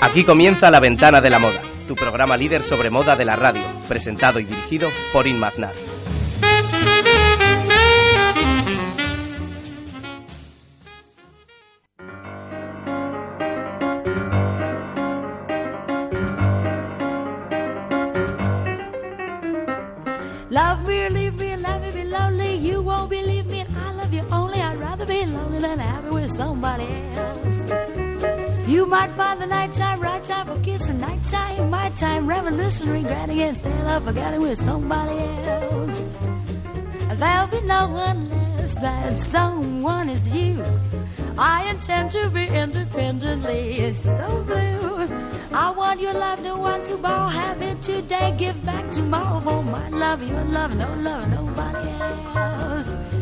Aquí comienza La Ventana de la Moda, tu programa líder sobre moda de la radio, presentado y dirigido por Inmaznar. Might find the nighttime right time for kissing, nighttime, my time, reminiscing, regretting, instead of forgetting with somebody else. There'll be no one less, that someone is you. I intend to be independently so blue. I want your love, no one to borrow. Have it today, give back tomorrow. For my love, your love, no love, nobody else.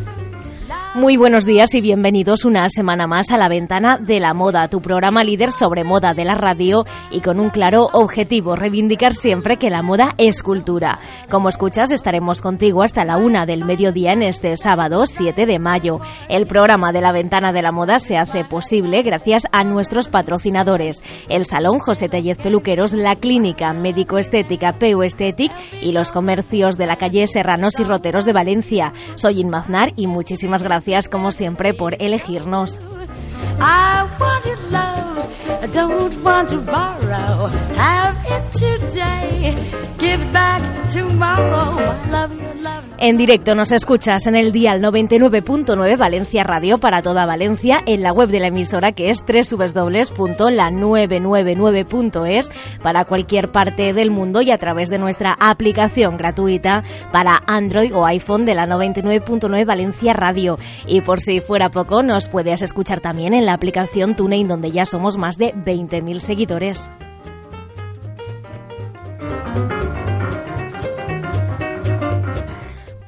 Muy buenos días y bienvenidos una semana más a la ventana de la moda, tu programa líder sobre moda de la radio y con un claro objetivo, reivindicar siempre que la moda es cultura. Como escuchas, estaremos contigo hasta la una del mediodía en este sábado 7 de mayo. El programa de la ventana de la moda se hace posible gracias a nuestros patrocinadores, el Salón José Tellez Peluqueros, la Clínica Médico Estética PU Estetic y los comercios de la calle Serranos y Roteros de Valencia. Soy Inmaznar y muchísimas gracias como siempre por elegirnos. Don't want to borrow. Have it today, give back tomorrow. Love, love. En directo nos escuchas en el dial 99.9 Valencia Radio para toda Valencia, en la web de la emisora que es www.la999.es para cualquier parte del mundo y a través de nuestra aplicación gratuita para Android o iPhone de la 99.9 Valencia Radio. Y por si fuera poco, nos puedes escuchar también en la aplicación TuneIn donde ya somos más de 20.000 seguidores.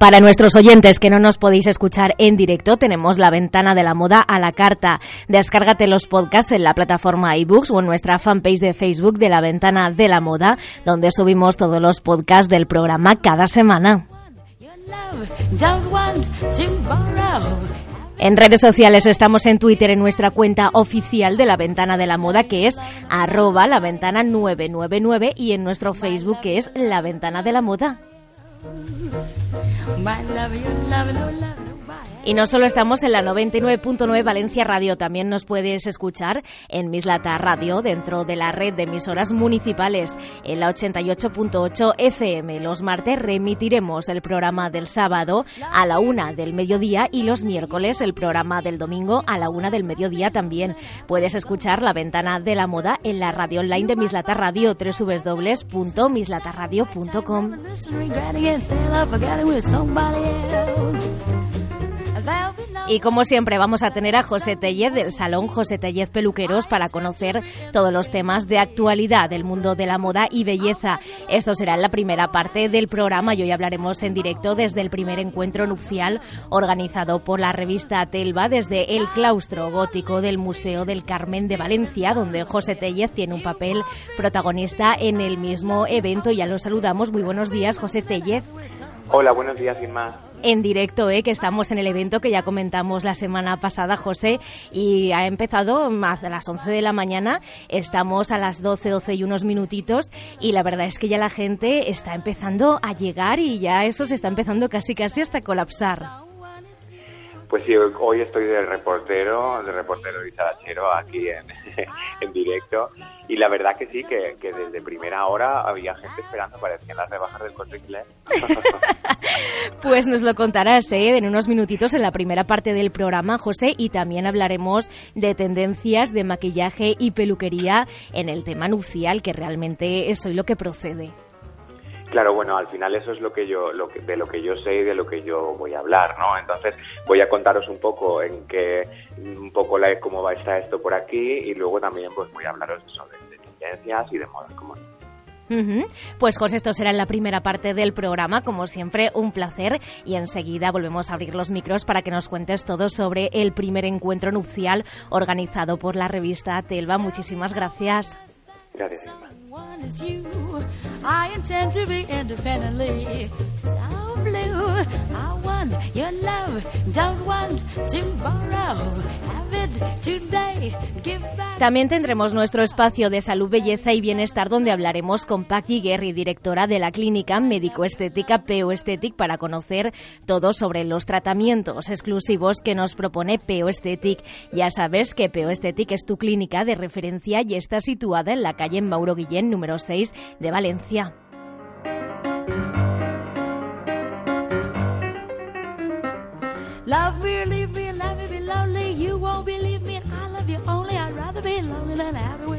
Para nuestros oyentes que no nos podéis escuchar en directo, tenemos la ventana de la moda a la carta. Descárgate los podcasts en la plataforma iBooks o en nuestra fanpage de Facebook de la ventana de la moda, donde subimos todos los podcasts del programa cada semana. En redes sociales estamos en Twitter en nuestra cuenta oficial de la Ventana de la Moda que es arroba la ventana 999 y en nuestro Facebook que es la Ventana de la Moda. Y no solo estamos en la 99.9 Valencia Radio, también nos puedes escuchar en Mislata Radio dentro de la red de emisoras municipales en la 88.8 FM. Los martes remitiremos el programa del sábado a la una del mediodía y los miércoles el programa del domingo a la una del mediodía también. Puedes escuchar la ventana de la moda en la radio online de Mislata Radio www.mislataradio.com. Y como siempre vamos a tener a José Tellez del Salón José Tellez Peluqueros para conocer todos los temas de actualidad del mundo de la moda y belleza. Esto será la primera parte del programa y hoy hablaremos en directo desde el primer encuentro nupcial organizado por la revista Telva desde el claustro gótico del Museo del Carmen de Valencia, donde José Tellez tiene un papel protagonista en el mismo evento. Ya lo saludamos. Muy buenos días, José Tellez Hola, buenos días, Irma. En directo, ¿eh? que estamos en el evento que ya comentamos la semana pasada, José, y ha empezado a las 11 de la mañana, estamos a las 12, 12 y unos minutitos, y la verdad es que ya la gente está empezando a llegar y ya eso se está empezando casi casi hasta colapsar. Pues sí, hoy estoy de reportero, de reportero y salachero aquí en, en directo. Y la verdad que sí, que, que desde primera hora había gente esperando, parecían las rebajas del corte inglés. Pues nos lo contarás ¿eh? en unos minutitos en la primera parte del programa, José, y también hablaremos de tendencias de maquillaje y peluquería en el tema nupcial, que realmente es hoy lo que procede. Claro, bueno, al final eso es lo que yo, lo que, de lo que yo sé y de lo que yo voy a hablar, ¿no? Entonces voy a contaros un poco en qué, un poco la, cómo va a estar esto por aquí y luego también pues voy a hablaros sobre de tendencias y de moda, como. Pues José, esto será en la primera parte del programa, como siempre, un placer y enseguida volvemos a abrir los micros para que nos cuentes todo sobre el primer encuentro nupcial organizado por la revista Telva. Muchísimas gracias. Gracias. One is you. I intend to be independently so blue. I want your love, don't want. También tendremos nuestro espacio de salud, belleza y bienestar donde hablaremos con Paqui Guerri, directora de la clínica médico-estética PO para conocer todo sobre los tratamientos exclusivos que nos propone PO Esthetic. Ya sabes que PO Esthetic es tu clínica de referencia y está situada en la calle Mauro Guillén, número 6 de Valencia. Love me, or leave me, love me, be lonely. You won't believe me, and I love you only. I'd rather be lonely than somebody.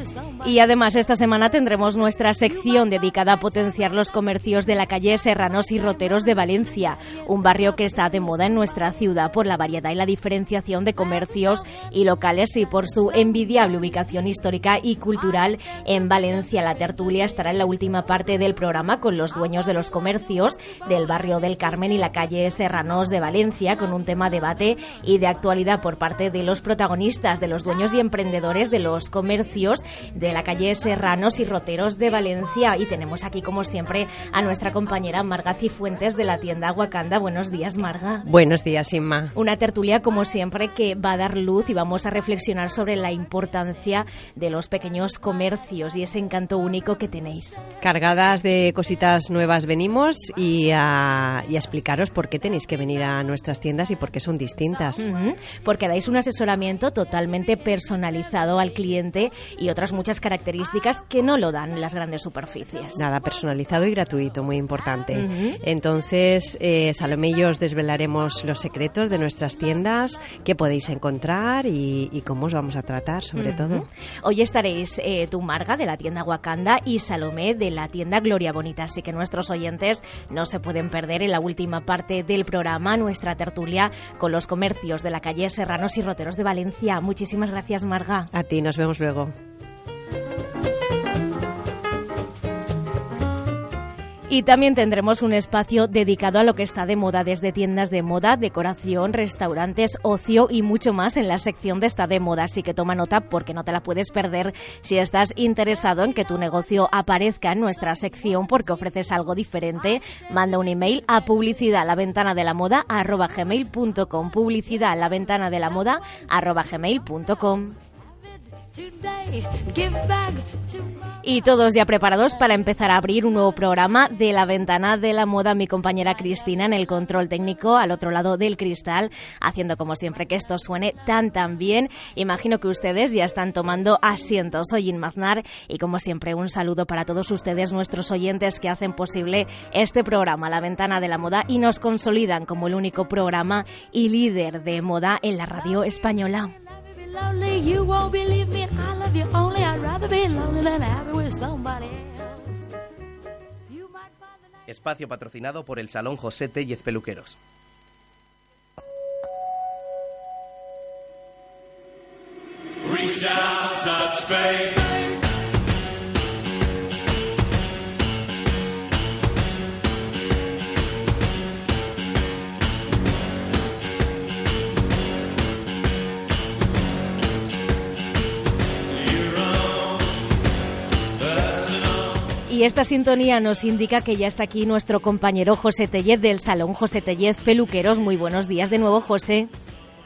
Y además esta semana tendremos nuestra sección dedicada a potenciar los comercios de la calle Serranos y Roteros de Valencia, un barrio que está de moda en nuestra ciudad por la variedad y la diferenciación de comercios y locales y por su envidiable ubicación histórica y cultural en Valencia. La tertulia estará en la última parte del programa con los dueños de los comercios del barrio del Carmen y la calle Serranos de Valencia con un tema debate y de actualidad por parte de los protagonistas, de los dueños y emprendedores de los comercios de la calle Serranos y Roteros de Valencia. Y tenemos aquí, como siempre, a nuestra compañera Marga Cifuentes de la tienda Wakanda. Buenos días, Marga. Buenos días, Inma. Una tertulia, como siempre, que va a dar luz y vamos a reflexionar sobre la importancia de los pequeños comercios y ese encanto único que tenéis. Cargadas de cositas nuevas venimos y a, y a explicaros por qué tenéis que venir a nuestras tiendas y por qué son distintas. Porque dais un asesoramiento totalmente personalizado al cliente y otras muchas características que no lo dan las grandes superficies. Nada, personalizado y gratuito, muy importante. Entonces, eh, Salomé y yo os desvelaremos los secretos de nuestras tiendas, qué podéis encontrar y, y cómo os vamos a tratar, sobre todo. Hoy estaréis eh, tú, Marga, de la tienda Wakanda, y Salomé, de la tienda Gloria Bonita. Así que nuestros oyentes no se pueden perder en la última parte del programa nuestra tertulia con los comercios de la calle Serranos y Roteros de Valencia. Muchísimas gracias, Marga. A ti, nos vemos luego. Y también tendremos un espacio dedicado a lo que está de moda, desde tiendas de moda, decoración, restaurantes, ocio y mucho más en la sección de está de moda. Así que toma nota porque no te la puedes perder si estás interesado en que tu negocio aparezca en nuestra sección porque ofreces algo diferente. Manda un email a publicidad la ventana de la moda arroba gmail.com. Publicidad la ventana de la moda. Y todos ya preparados para empezar a abrir un nuevo programa de la ventana de la moda. Mi compañera Cristina en el control técnico al otro lado del cristal, haciendo como siempre que esto suene tan tan bien. Imagino que ustedes ya están tomando asientos. Soy Inmaznar y como siempre un saludo para todos ustedes, nuestros oyentes que hacen posible este programa, La Ventana de la Moda, y nos consolidan como el único programa y líder de moda en la radio española. Love me, be lonely. You won't believe me, and I love you only. I'd rather be lonely than happy with somebody else. You might find the night. Espacio patrocinado por el Salón José Tellez Peluqueros. Reach out, touch faith. Y esta sintonía nos indica que ya está aquí nuestro compañero José Tellez del Salón José Tellez Peluqueros. Muy buenos días de nuevo, José.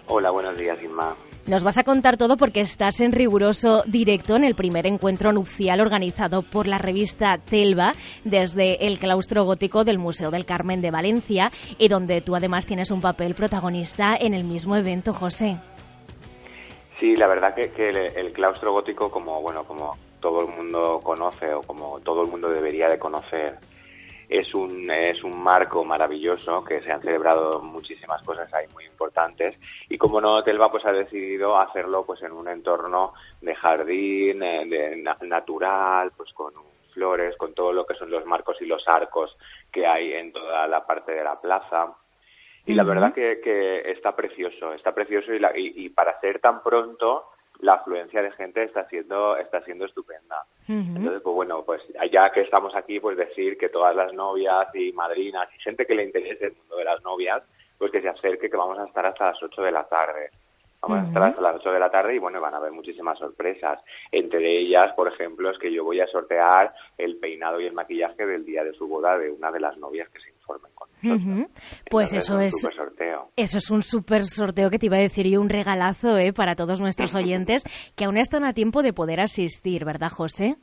Hola, buenos días, Inma. Nos vas a contar todo porque estás en riguroso directo en el primer encuentro nupcial organizado por la revista Telva desde el claustro gótico del Museo del Carmen de Valencia y donde tú además tienes un papel protagonista en el mismo evento, José. Sí, la verdad que, que el, el claustro gótico, como bueno, como todo el mundo conoce o como todo el mundo debería de conocer, es un es un marco maravilloso que se han celebrado muchísimas cosas ahí muy importantes y como no Telva pues ha decidido hacerlo pues en un entorno de jardín eh, de na- natural pues con flores, con todo lo que son los marcos y los arcos que hay en toda la parte de la plaza. Y la verdad que, que está precioso, está precioso y, la- y, y para ser tan pronto la afluencia de gente está siendo está siendo estupenda. Entonces, pues bueno, pues ya que estamos aquí, pues decir que todas las novias y madrinas y gente que le interese el mundo de las novias, pues que se acerque, que vamos a estar hasta las 8 de la tarde. Vamos a estar hasta las 8 de la tarde y bueno, van a haber muchísimas sorpresas. Entre ellas, por ejemplo, es que yo voy a sortear el peinado y el maquillaje del día de su boda de una de las novias que se con nosotros. Pues eso un es súper sorteo. Eso es un súper sorteo que te iba a decir y un regalazo ¿eh? para todos nuestros oyentes que aún están a tiempo de poder asistir, ¿verdad, José?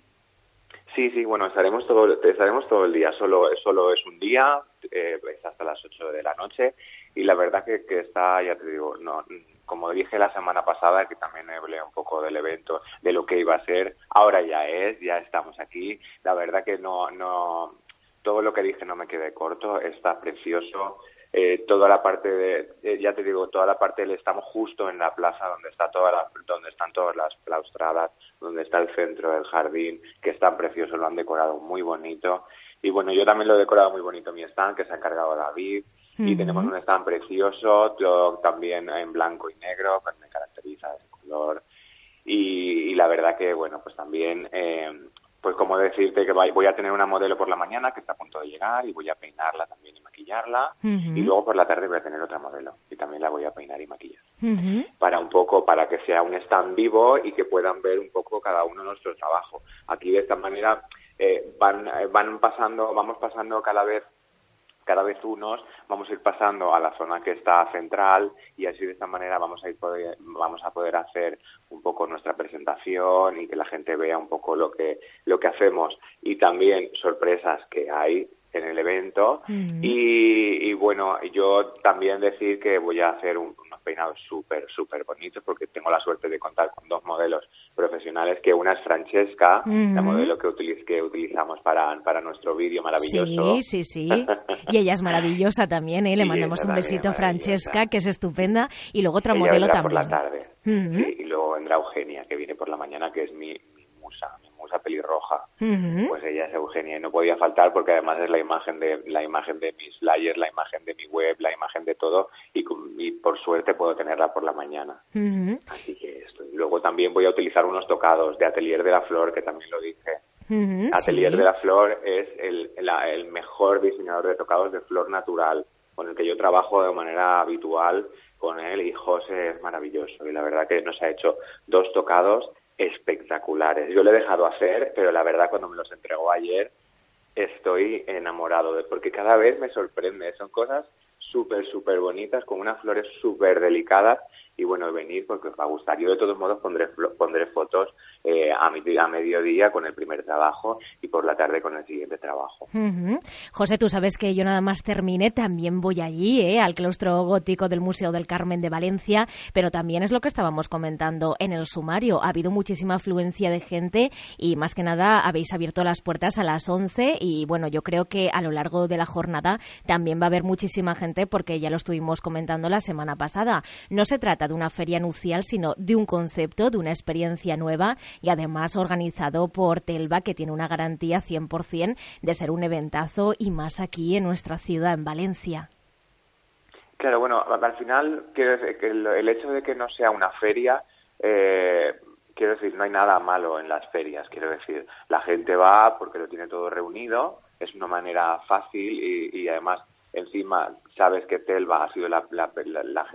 Sí, sí, bueno, estaremos todo, estaremos todo el día. Solo, solo es un día, eh, es hasta las 8 de la noche. Y la verdad que, que está, ya te digo, no, como dije la semana pasada, que también hablé un poco del evento, de lo que iba a ser, ahora ya es, ya estamos aquí. La verdad que no, no, todo lo que dije no me quedé corto, está precioso. Eh, toda la parte de, eh, ya te digo, toda la parte del estamos justo en la plaza donde está toda la, donde están todas las claustradas, donde está el centro del jardín, que es tan precioso, lo han decorado muy bonito. Y bueno, yo también lo he decorado muy bonito mi stand, que se ha encargado David. Y tenemos un stand precioso, todo también en blanco y negro, que me caracteriza ese color. Y, y la verdad que, bueno, pues también, eh, pues como decirte que voy a tener una modelo por la mañana que está a punto de llegar y voy a peinarla también y maquillarla. Y luego por la tarde voy a tener otra modelo y también la voy a peinar y maquillar. Para un poco, para que sea un stand vivo y que puedan ver un poco cada uno nuestro trabajo. Aquí de esta manera eh, van, eh, van pasando, vamos pasando cada vez cada vez unos vamos a ir pasando a la zona que está central y así de esta manera vamos a ir poder, vamos a poder hacer un poco nuestra presentación y que la gente vea un poco lo que lo que hacemos. Y también sorpresas que hay en el evento y, y bueno yo también decir que voy a hacer un- unos peinados súper súper bonitos porque tengo la suerte de contar con dos modelos profesionales que una es Francesca la Ujú. modelo que, utiliz- que utilizamos para para nuestro vídeo maravilloso Sí, sí, sí. Y ella es maravillosa también, ¿eh? Le Y mandamos un besito a es Francesca, que es estupenda. Y luego otra Ella modelo también. por la tarde. Sí, y luego vendrá Eugenia, que viene por la mañana, que es mi, mi musa, mi musa pelirroja. Ujú. Pues ella es Eugenia y no podía faltar porque además es la imagen de la imagen de mis flyers, la imagen de mi web, la imagen de todo y, por suerte puedo tenerla por la mañana. Así que esto. Y luego también voy a utilizar unos tocados de Atelier de la Flor, que también lo dije. Atelier sí. de la Flor es el, la- el mejor diseñador de tocados de flor natural, con el que yo trabajo de manera habitual con él y José es maravilloso. Y la verdad que nos ha hecho dos tocados espectaculares. Yo le he dejado hacer, pero la verdad cuando me los entregó ayer estoy enamorado de porque cada vez me sorprende. Son cosas súper, súper bonitas, con unas flores súper delicadas y bueno, venir porque os va a gustar. Yo de todos modos pondré, pondré fotos eh, a, a mediodía con el primer trabajo y por la tarde con el siguiente trabajo. José, tú sabes que yo nada más termine, también voy allí, ¿eh? al claustro gótico del Museo del Carmen de Valencia, pero también es lo que estábamos comentando en el sumario. Ha habido muchísima afluencia de gente y más que nada habéis abierto las puertas a las 11 y bueno, yo creo que a lo largo de la jornada también va a haber muchísima gente porque ya lo estuvimos comentando la semana pasada. No se trata de una feria nucial, sino de un concepto, de una experiencia nueva y además organizado por Telva, que tiene una garantía 100% de ser un eventazo y más aquí en nuestra ciudad, en Valencia. Claro, bueno, al final quiero decir que el, hecho de que no sea una feria, eh, quiero decir, no hay nada malo en las ferias. Quiero decir, la gente va porque lo tiene todo reunido, es una manera fácil y además encima sabes que Telva ha sido la, la- la-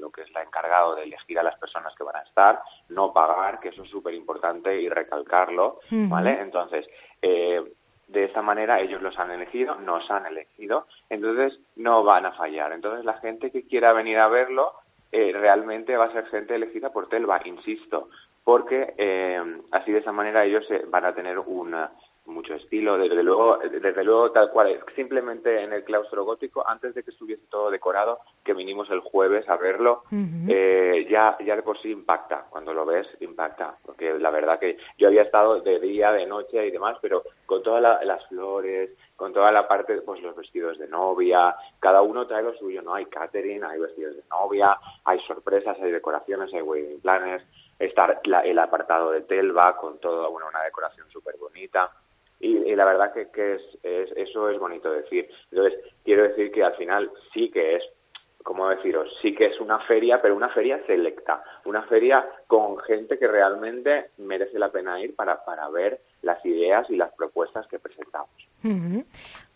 lo que es la encargado de elegir a las personas que van a estar, no pagar, que eso es súper importante y recalcarlo. ¿vale? Entonces, eh, de esta manera ellos los han elegido, nos han elegido, entonces no van a fallar. Entonces la gente que quiera venir a verlo eh, realmente va a ser gente elegida por Telva, insisto, porque eh, así de esa manera ellos eh, van a tener una mucho estilo, desde luego, desde luego tal cual, simplemente en el claustro gótico, antes de que estuviese todo decorado, que vinimos el jueves a verlo, eh, ya, ya de por sí impacta, cuando lo ves impacta, porque la verdad que yo había estado de día, de noche y demás, pero con todas la- las flores, con toda la parte, pues los vestidos de novia, cada uno trae lo suyo, ¿no? Hay catering, hay vestidos de novia, hay sorpresas, hay decoraciones, hay wedding planners, está la- el apartado de Telva con toda bueno, una decoración súper bonita. Y, y la verdad que, que es, es- eso es bonito decir. Entonces, quiero decir que al final sí que es, como deciros, sí que es una feria, pero una feria selecta, una feria con gente que realmente merece la pena ir para, para ver las ideas y las propuestas que presentamos.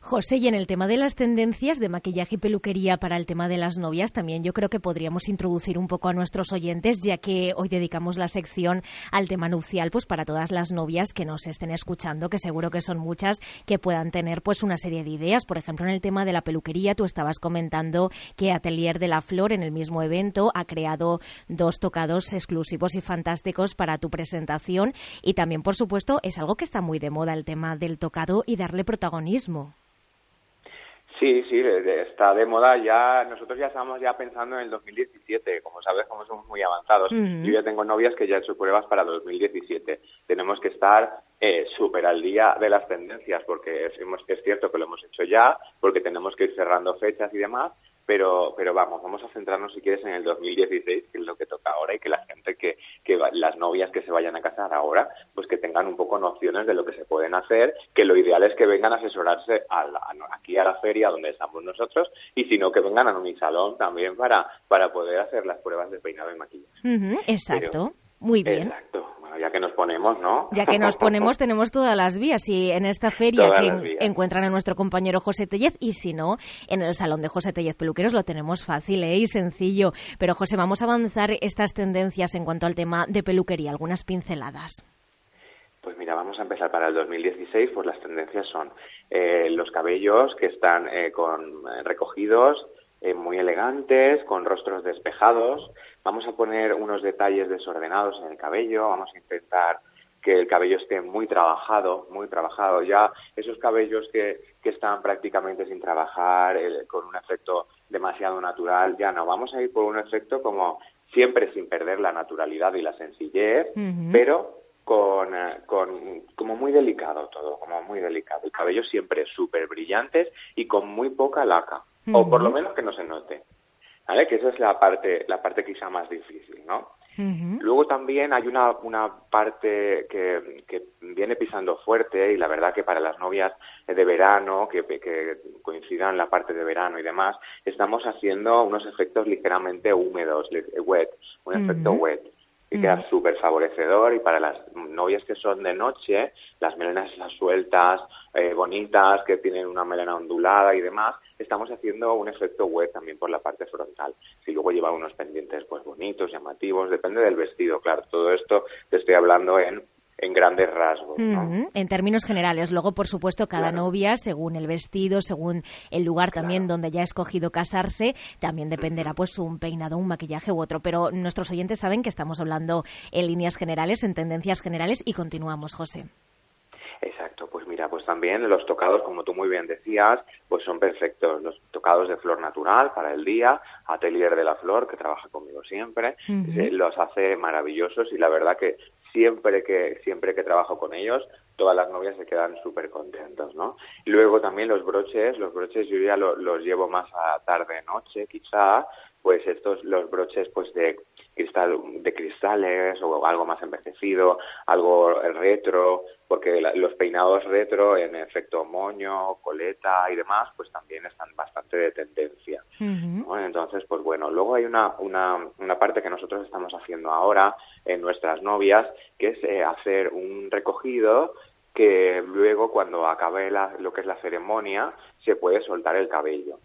José, y en el tema de las tendencias de maquillaje y peluquería para el tema de las novias, también yo creo que podríamos introducir un poco a nuestros oyentes, ya que hoy dedicamos la sección al tema nupcial, pues para todas las novias que nos estén escuchando, que seguro que son muchas, que puedan tener pues una serie de ideas. Por ejemplo, en el tema de la peluquería, tú estabas comentando que Atelier de la Flor en el mismo evento ha creado dos tocados exclusivos y fantásticos para tu presentación y también, por supuesto, es algo que está muy de moda el tema del tocado y darle protagonismo. Sí, sí, está de moda ya. Nosotros ya estamos ya pensando en el 2017. Como sabes, como somos muy avanzados. Yo ya tengo novias que ya han hecho pruebas para 2017. Tenemos que estar eh, súper al día de las tendencias porque es, es cierto que lo hemos hecho ya, porque tenemos que ir cerrando fechas y demás. Pero, pero vamos, vamos a centrarnos si quieres en el 2016, que es lo que toca ahora, y que la gente que, que va- las novias que se vayan a casar ahora, pues que tengan un poco nociones de lo que se pueden hacer, que lo ideal es que vengan a asesorarse a la- aquí a la feria donde estamos nosotros, y si no, que vengan a mi salón también para, para poder hacer las pruebas de peinado y maquillaje. Exacto. Pero- Muy bien. Exacto. Bueno, ya que nos ponemos, ¿no? Ya que nos ponemos, tenemos todas las vías y en esta feria Todas que encuentran a nuestro compañero José Tellez y si no, en el salón de José Tellez Peluqueros lo tenemos fácil ¿eh? y sencillo. Pero José, vamos a avanzar estas tendencias en cuanto al tema de peluquería, algunas pinceladas. Pues mira, vamos a empezar para el 2016, pues las tendencias son eh, los cabellos que están eh, con eh, recogidos, eh, muy elegantes, con rostros despejados. Vamos a poner unos detalles desordenados en el cabello, vamos a intentar que el cabello esté muy trabajado, muy trabajado. Ya esos cabellos que, que están prácticamente sin trabajar, con un efecto demasiado natural, ya no. Vamos a ir por un efecto como siempre sin perder la naturalidad y la sencillez, pero con, eh, con como muy delicado todo, como muy delicado. El cabello siempre súper brillantes y con muy poca laca, o por lo menos que no se note. ¿Vale? Que esa es la parte, la parte quizá más difícil, ¿no? Luego también hay una, una parte que, que viene pisando fuerte y la verdad que para las novias de verano, que, que coincidan la parte de verano y demás, estamos haciendo unos efectos ligeramente húmedos, wet, un efecto wet que queda súper favorecedor y para las novias que son de noche, las melenas esas sueltas, eh, bonitas, que tienen una melena ondulada y demás, estamos haciendo un efecto wet también por la parte frontal. Si luego lleva unos pendientes pues bonitos, llamativos, depende del vestido, claro, todo esto te estoy hablando en, en grandes rasgos, ¿no? En términos generales. Luego, por supuesto, cada Claro. novia, según el vestido, según el lugar también donde ya ha escogido casarse, también dependerá pues un peinado, un maquillaje u otro. Pero nuestros oyentes saben que estamos hablando en líneas generales, en tendencias generales y continuamos, José. Exacto, pues mira, pues también los tocados, como tú muy bien decías, pues son perfectos. Los tocados de flor natural para el día, Atelier de la Flor, que trabaja conmigo siempre, eh, los hace maravillosos y la verdad que siempre que siempre que trabajo con ellos, todas las novias se quedan súper contentos, ¿no? Luego también los broches, los broches yo ya lo- los llevo más a tarde-noche, quizá, pues estos, los broches pues de cristal, de cristales o algo más envejecido, algo retro, porque la- los peinados retro en efecto moño, coleta y demás, pues también están bastante de tendencia. ¿no? Entonces, pues bueno, luego hay una, una, una parte que nosotros estamos haciendo ahora en nuestras novias, que es eh, hacer un recogido que luego cuando acabe la- lo que es la ceremonia se puede soltar el cabello.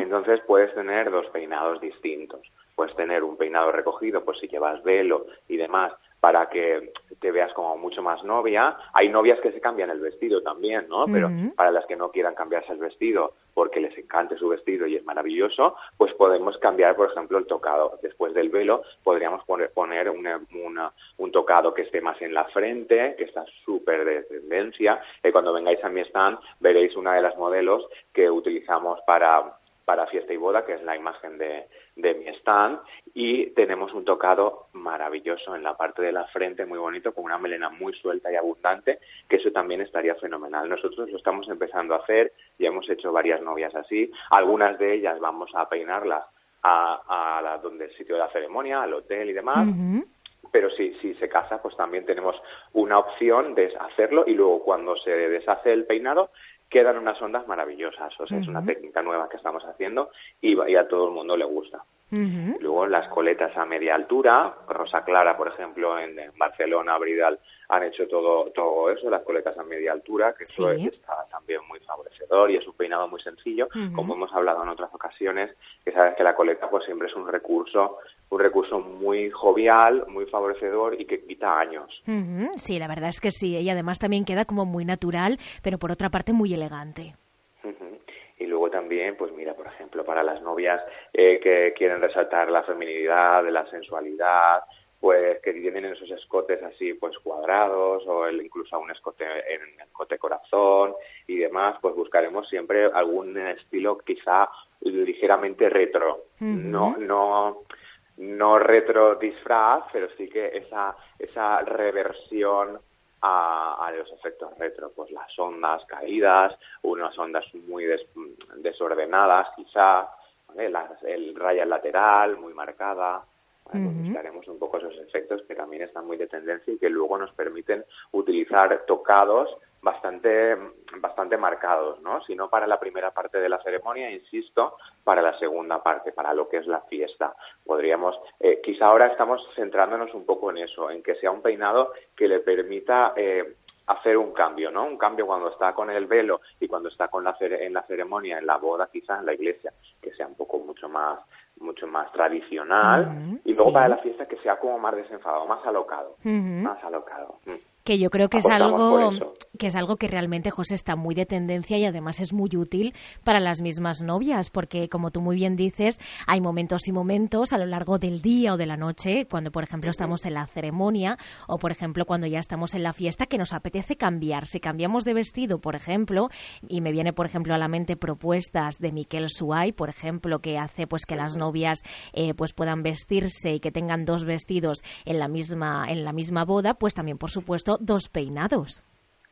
Entonces puedes tener dos peinados distintos. Puedes tener un peinado recogido, pues si llevas velo y demás, para que te veas como mucho más novia. Hay novias que se cambian el vestido también, ¿no? Pero para las que no quieran cambiarse el vestido porque les encante su vestido y es maravilloso, pues podemos cambiar, por ejemplo, el tocado. Después del velo podríamos poner, poner una- una- un tocado que esté más en la frente, que está súper de tendencia. Y cuando vengáis a mi stand veréis una de las modelos que utilizamos para para fiesta y boda, que es la imagen de, de mi stand, y tenemos un tocado maravilloso en la parte de la frente, muy bonito, con una melena muy suelta y abundante, que eso también estaría fenomenal. Nosotros lo estamos empezando a hacer, ya hemos hecho varias novias así, algunas de ellas vamos a peinarlas a, a la, donde el sitio de la ceremonia, al hotel y demás, pero si, si se casa, pues también tenemos una opción de hacerlo y luego cuando se deshace el peinado quedan unas ondas maravillosas. O sea, es una técnica nueva que estamos haciendo y, y a todo el mundo le gusta. Luego las coletas a media altura, Rosa Clara, por ejemplo, en, en Barcelona, Bridal, han hecho todo, todo eso, las coletas a media altura, que eso Sí. está también muy favorecedor y es un peinado muy sencillo, como hemos hablado en otras ocasiones, que sabes que la coleta pues siempre es un recurso, un recurso muy jovial, muy favorecedor y que quita años. Sí, la verdad es que sí. Y además también queda como muy natural, pero por otra parte muy elegante. Y luego también, pues mira, por ejemplo, para las novias eh, que quieren resaltar la feminidad, la sensualidad, pues que tienen esos escotes así, pues cuadrados, o el, incluso un escote en escote corazón y demás, pues buscaremos siempre algún estilo quizá ligeramente retro. No, no, no retro disfraz, pero sí que esa, esa reversión a, a los efectos retro, pues las ondas caídas, unas ondas muy des- desordenadas quizá, ¿vale? Las- el raya lateral muy marcada, ¿vale? Pues buscaremos un poco esos efectos que también están muy de tendencia y que luego nos permiten utilizar tocados bastante bastante marcados, ¿no? Si no para la primera parte de la ceremonia, insisto, para la segunda parte, para lo que es la fiesta. Podríamos, eh, quizá ahora estamos centrándonos un poco en eso, en que sea un peinado que le permita eh, hacer un cambio, ¿no? Un cambio cuando está con el velo y cuando está con la cere- en la ceremonia, en la boda, quizá en la iglesia, que sea un poco mucho más mucho más tradicional y luego sí. para la fiesta que sea como más desenfadado, más alocado, más alocado. Mm. Que yo creo que es algo que es algo que realmente José está muy de tendencia y además es muy útil para las mismas novias porque como tú muy bien dices hay momentos y momentos a lo largo del día o de la noche cuando por ejemplo estamos en la ceremonia o por ejemplo cuando ya estamos en la fiesta que nos apetece cambiar. Si cambiamos de vestido por ejemplo y me viene por ejemplo a la mente propuestas de Miquel Suay por ejemplo que hace pues que las novias eh, pues puedan vestirse y que tengan dos vestidos en la misma en la misma boda pues también por supuesto dos peinados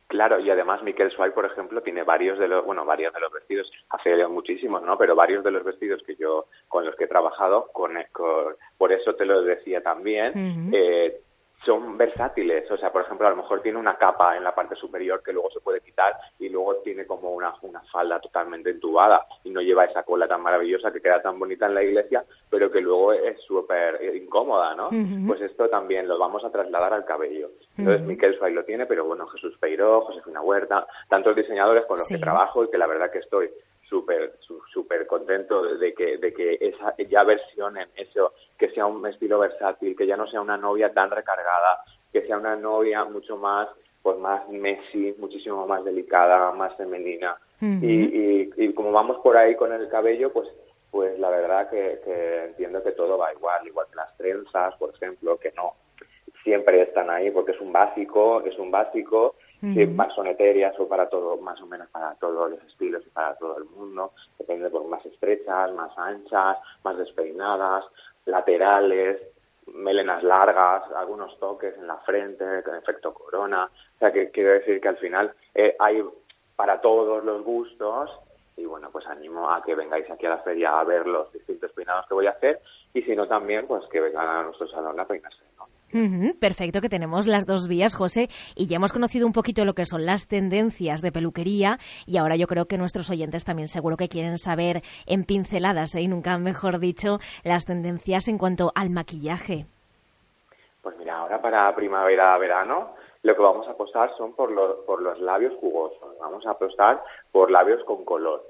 Claro, y además Miquel Suárez, por ejemplo, tiene varios de los, bueno, varios de los vestidos, hace muchísimos, ¿no? Pero varios de los vestidos que yo, con los que he trabajado, con, con- por eso te lo decía también, eh, son versátiles. O sea, por ejemplo, a lo mejor tiene una capa en la parte superior que luego se puede quitar y luego tiene como una, una falda totalmente entubada y no lleva esa cola tan maravillosa que queda tan bonita en la iglesia, pero que luego es súper incómoda, ¿no? Pues esto también lo vamos a trasladar al cabello. Entonces, Ujú. Miquel Suárez lo tiene, pero bueno, Jesús Peiró, Josefina Huerta, tantos diseñadores con los Sí. que trabajo y que la verdad que estoy súper súper contento de, que de que esa ya versionen eso que sea un estilo versátil que ya no sea una novia tan recargada que sea una novia mucho más pues más Messi muchísimo más delicada más femenina. Y, y como vamos por ahí con el cabello pues pues la verdad que, que entiendo que todo va igual igual que las trenzas por ejemplo que no siempre están ahí porque es un básico, es un básico, Ujú. pa- son etéreas o para todo, más o menos para todos los estilos y para todo el mundo, depende por más estrechas, más anchas, más despeinadas, laterales, melenas largas, algunos toques en la frente, con efecto corona, o sea que quiero decir que al final eh, hay para todos los gustos y bueno, pues animo a que vengáis aquí a la feria a ver los distintos peinados que voy a hacer y si no también pues que vengan a nuestro salón a peinarse, Perfecto, que tenemos las dos vías, José, y ya hemos conocido un poquito lo que son las tendencias de peluquería y ahora yo creo que nuestros oyentes también seguro que quieren saber en pinceladas, ¿eh? y nunca mejor dicho, las tendencias en cuanto al maquillaje. Pues mira, ahora para primavera, verano, lo que vamos a apostar son por los, por los labios jugosos. Vamos a apostar por labios con color.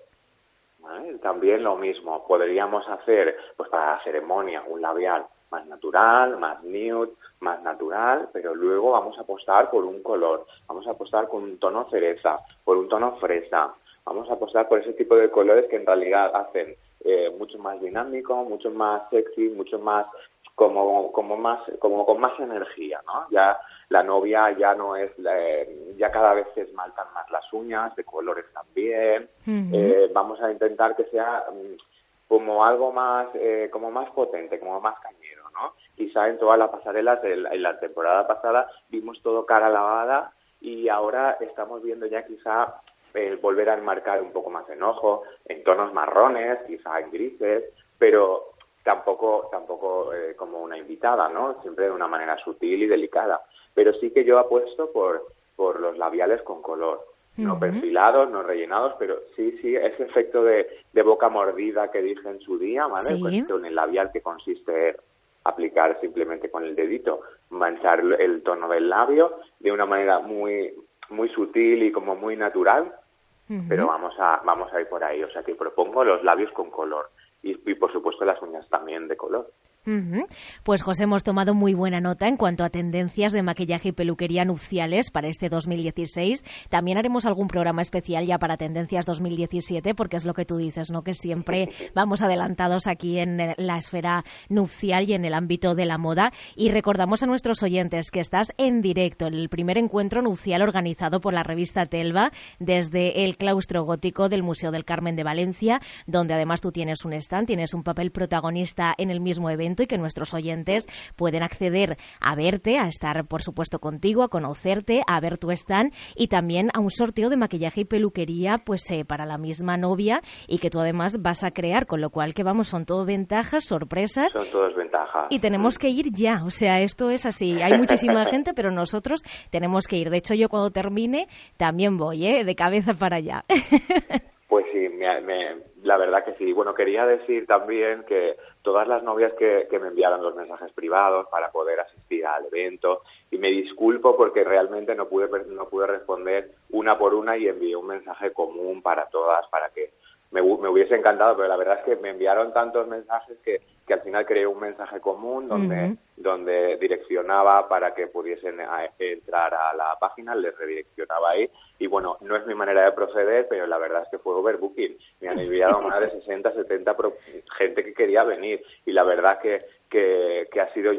¿vale? También lo mismo, podríamos hacer, pues para la ceremonia, un labial más natural, más nude, más natural, pero luego vamos a apostar por un color, vamos a apostar con un tono cereza, por un tono fresa, vamos a apostar por ese tipo de colores que en realidad hacen eh, mucho más dinámico, mucho más sexy, mucho más como como más como con más energía, ¿no? Ya la novia ya no es eh, ya cada vez se esmaltan más las uñas de colores también. Eh, vamos a intentar que sea mm, como algo más eh, como más potente, como más cañero, ¿no? Quizá en todas las pasarelas en la- en temporada pasada vimos todo cara lavada y ahora estamos viendo ya quizá eh, volver a enmarcar un poco más en ojo, en tonos marrones, quizá en grises, pero tampoco, tampoco eh, como una invitada, ¿no? Siempre de una manera sutil y delicada. Pero sí que yo apuesto por, por los labiales con color. No perfilados, no rellenados, pero sí, sí, ese efecto de, de boca mordida que dije en su día, ¿vale? Sí. Pues con el labial que consiste en aplicar simplemente con el dedito, manchar el tono del labio de una manera muy, muy sutil y como muy natural, pero vamos a, vamos a ir por ahí. O sea que propongo los labios con color y, y por supuesto las uñas también de color. Pues José, hemos tomado muy buena nota en cuanto a tendencias de maquillaje y peluquería nupciales para este 2016. También haremos algún programa especial ya para tendencias 2017, porque es lo que tú dices, ¿no? Que siempre vamos adelantados aquí en la esfera nupcial y en el ámbito de la moda. Y recordamos a nuestros oyentes que estás en directo en el primer encuentro nupcial organizado por la revista Telva desde el claustro gótico del Museo del Carmen de Valencia, donde además tú tienes un stand, tienes un papel protagonista en el mismo evento y que nuestros oyentes pueden acceder a verte, a estar por supuesto contigo, a conocerte, a ver tu stand y también a un sorteo de maquillaje y peluquería pues eh, para la misma novia y que tú además vas a crear, con lo cual que vamos, son todo ventajas, sorpresas Son todas ventajas. y tenemos que ir ya, o sea, esto es así. Hay muchísima gente, pero nosotros tenemos que ir. De hecho, yo cuando termine también voy, ¿eh? De cabeza para allá. Pues sí, me- me- la verdad que sí. Bueno, quería decir también que todas las novias que, que me enviaron los mensajes privados para poder asistir al evento, y me disculpo porque realmente no pude, no pude responder una por una y envié un mensaje común para todas, para que me, me hubiese encantado, pero la verdad es que me enviaron tantos mensajes que, que al final creé un mensaje común donde, donde direccionaba para que pudiesen a- entrar a la página, les redireccionaba ahí. Y bueno, no es mi manera de proceder, pero la verdad es que fue overbooking. Me han enviado más de 60, 70 pro- gente que quería venir. Y la verdad que, que, que ha sido,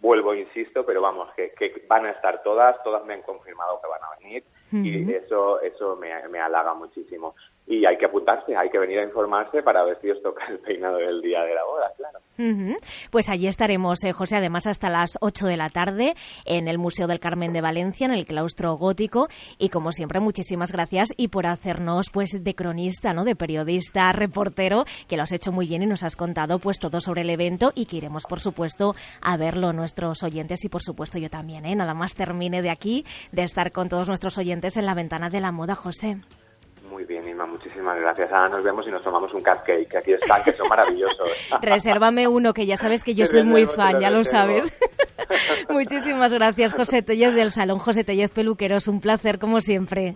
vuelvo, insisto, pero vamos, que, que van a estar todas, todas me han confirmado que van a venir. Y eso, eso me, me halaga muchísimo. Y hay que apuntarse, hay que venir a informarse para ver si os toca el peinado del día de la boda, claro. Pues allí estaremos, eh, José, además hasta las 8 de la tarde en el Museo del Carmen de Valencia, en el claustro gótico. Y como siempre, muchísimas gracias y por hacernos pues de cronista, ¿no? De periodista, reportero, que lo has hecho muy bien y nos has contado pues todo sobre el evento y que iremos, por supuesto, a verlo nuestros oyentes y por supuesto yo también, ¿eh? Nada más termine de aquí, de estar con todos nuestros oyentes en la ventana de la moda, José. Muy bien, Inma, muchísimas gracias. Ahora nos vemos y nos tomamos un cupcake, que aquí están, que son maravillosos. Resérvame uno, que ya sabes que yo soy muy fan, ya lo sabes. Muchísimas gracias, José Tellez del Salón José Tellez Peluqueros. Un placer, como siempre.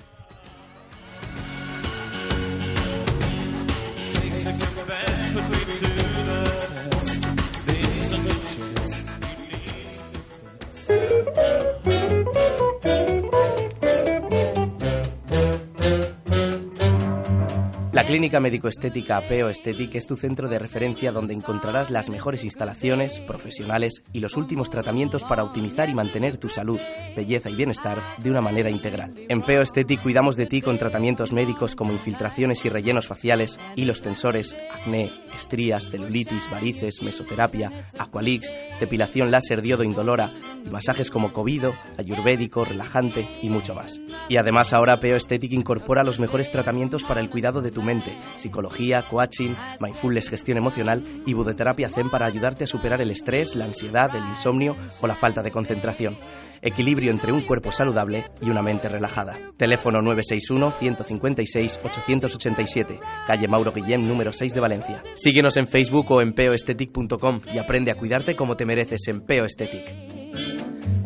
Clínica médico-estética Apeo Esthetic es tu centro de referencia donde encontrarás las mejores instalaciones, profesionales y los últimos tratamientos para optimizar y mantener tu salud, belleza y bienestar de una manera integral. En Peo Esthetic cuidamos de ti con tratamientos médicos como infiltraciones y rellenos faciales, hilos tensores, acné, estrías, celulitis, varices, mesoterapia, aqualix, depilación láser diodo indolora y masajes como covido, ayurvédico, relajante y mucho más. Y además ahora Peo Esthetic incorpora los mejores tratamientos para el cuidado de tu mente, psicología, coaching, mindfulness, gestión emocional y budoterapia zen para ayudarte a superar el estrés, la ansiedad, el insomnio o la falta de concentración. Equilibrio entre un cuerpo saludable y una mente relajada. Teléfono 961-156-887, calle Mauro Guillem, número 6 de Valencia. Síguenos en Facebook o en peoestetic.com y aprende a cuidarte como te mereces en Peo.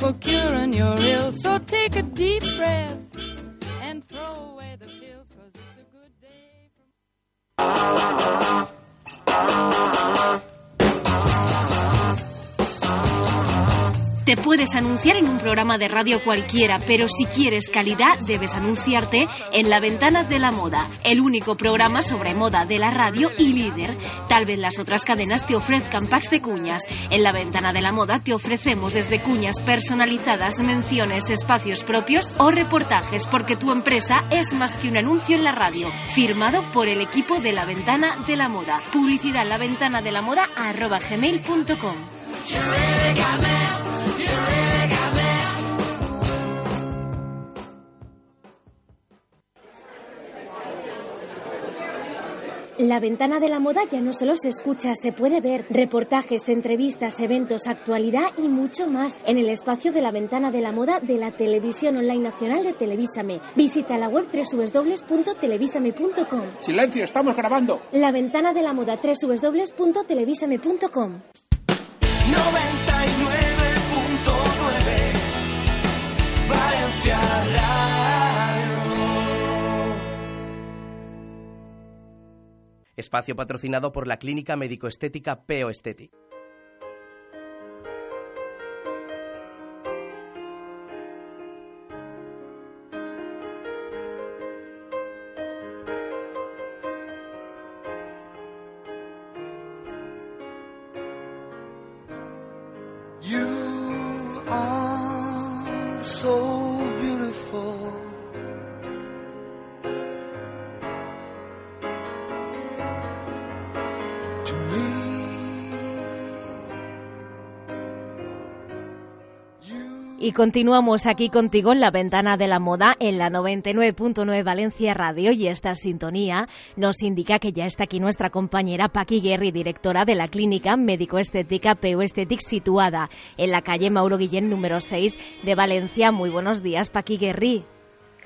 So take a deep breath and throw Uh-huh. Uh-huh. Te puedes anunciar en un programa de radio cualquiera, pero si quieres calidad debes anunciarte en La Ventana de la Moda, el único programa sobre moda de la radio y líder. Tal vez las otras cadenas te ofrezcan packs de cuñas. En La Ventana de la Moda te ofrecemos desde cuñas personalizadas, menciones, espacios propios o reportajes, porque tu empresa es más que un anuncio en la radio. Firmado por el equipo de La Ventana de la Moda. Publicidad en la ventana de la moda arroba gmail.com. La ventana de la moda ya no solo se escucha, se puede ver. Reportajes, entrevistas, eventos, actualidad y mucho más en el espacio de la ventana de la moda de la televisión online nacional de Televísame. Visita la web www.televisame.com. Silencio, estamos grabando. La ventana de la moda www.televisame.com. 99.9 Espacio patrocinado por la clínica médico-estética Peo Esthetic. Y continuamos aquí contigo en la ventana de la moda en la 99.9 Valencia Radio y esta sintonía nos indica que ya está aquí nuestra compañera Paqui Guerri, directora de la clínica médico-estética PO Esthetic situada en la calle Mauro Guillén número 6 de Valencia. Muy buenos días, Paqui Guerri.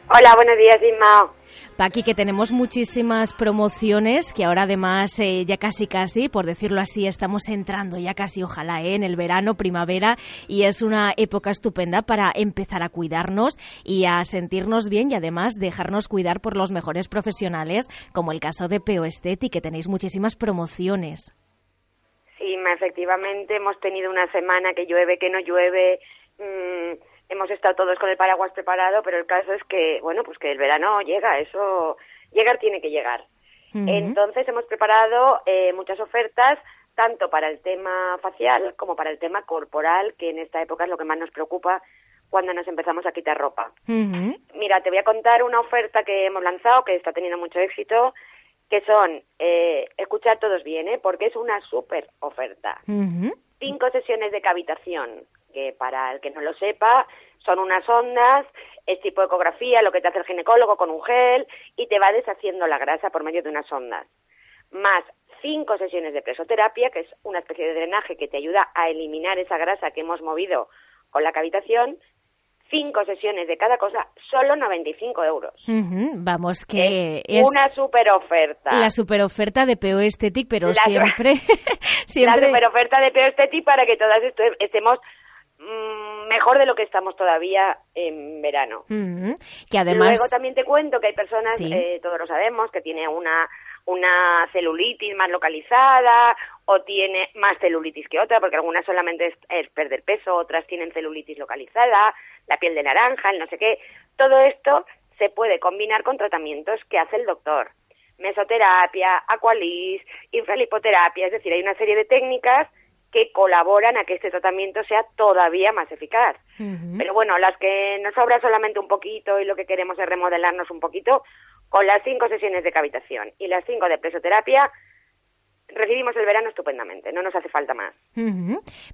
Hola, buenos días, Isma. Paqui, que tenemos muchísimas promociones que ahora además eh, ya casi casi, por decirlo así, estamos entrando ya casi, ojalá, eh, en el verano, primavera y es una época estupenda para empezar a cuidarnos y a sentirnos bien y además dejarnos cuidar por los mejores profesionales, como el caso de Peo Esthetic, que tenéis muchísimas promociones. Sí, efectivamente hemos tenido una semana que llueve, que no llueve. mm, hemos estado todos con el paraguas preparado, pero el caso es que, bueno, pues que el verano llega, eso llegar tiene que llegar. Entonces hemos preparado eh, muchas ofertas, tanto para el tema facial como para el tema corporal, que en esta época es lo que más nos preocupa cuando nos empezamos a quitar ropa. Mira, te voy a contar una oferta que hemos lanzado que está teniendo mucho éxito, que son, eh, escuchar todos bien, ¿eh? porque es una súper oferta. Cinco sesiones de cavitación, que para el que no lo sepa, son unas ondas, es tipo ecografía, lo que te hace el ginecólogo con un gel, y te va deshaciendo la grasa por medio de unas ondas. Más cinco sesiones de presoterapia, que es una especie de drenaje que te ayuda a eliminar esa grasa que hemos movido con la cavitación, cinco sesiones de cada cosa, solo 95 euros. Ujú, Vamos, que es Una super oferta. la super oferta de Peo Esthetic, pero La- siempre, La siempre super oferta de Peostetic para que todas estu- estemos mejor de lo que estamos todavía en verano. Ujú, que además Luego también te cuento que hay personas, Sí. eh, todos lo sabemos, que tiene una, una celulitis más localizada o tiene más celulitis que otra, porque algunas solamente es, es perder peso, otras tienen celulitis localizada, la piel de naranja, el no sé qué. Todo esto se puede combinar con tratamientos que hace el doctor. Mesoterapia, aqualis, infralipoterapia, es decir, hay una serie de técnicas que colaboran a que este tratamiento sea todavía más eficaz. Pero bueno, las que nos sobra solamente un poquito y lo que queremos es remodelarnos un poquito, con las cinco sesiones de cavitación y las cinco de presoterapia, recibimos el verano estupendamente, no nos hace falta más.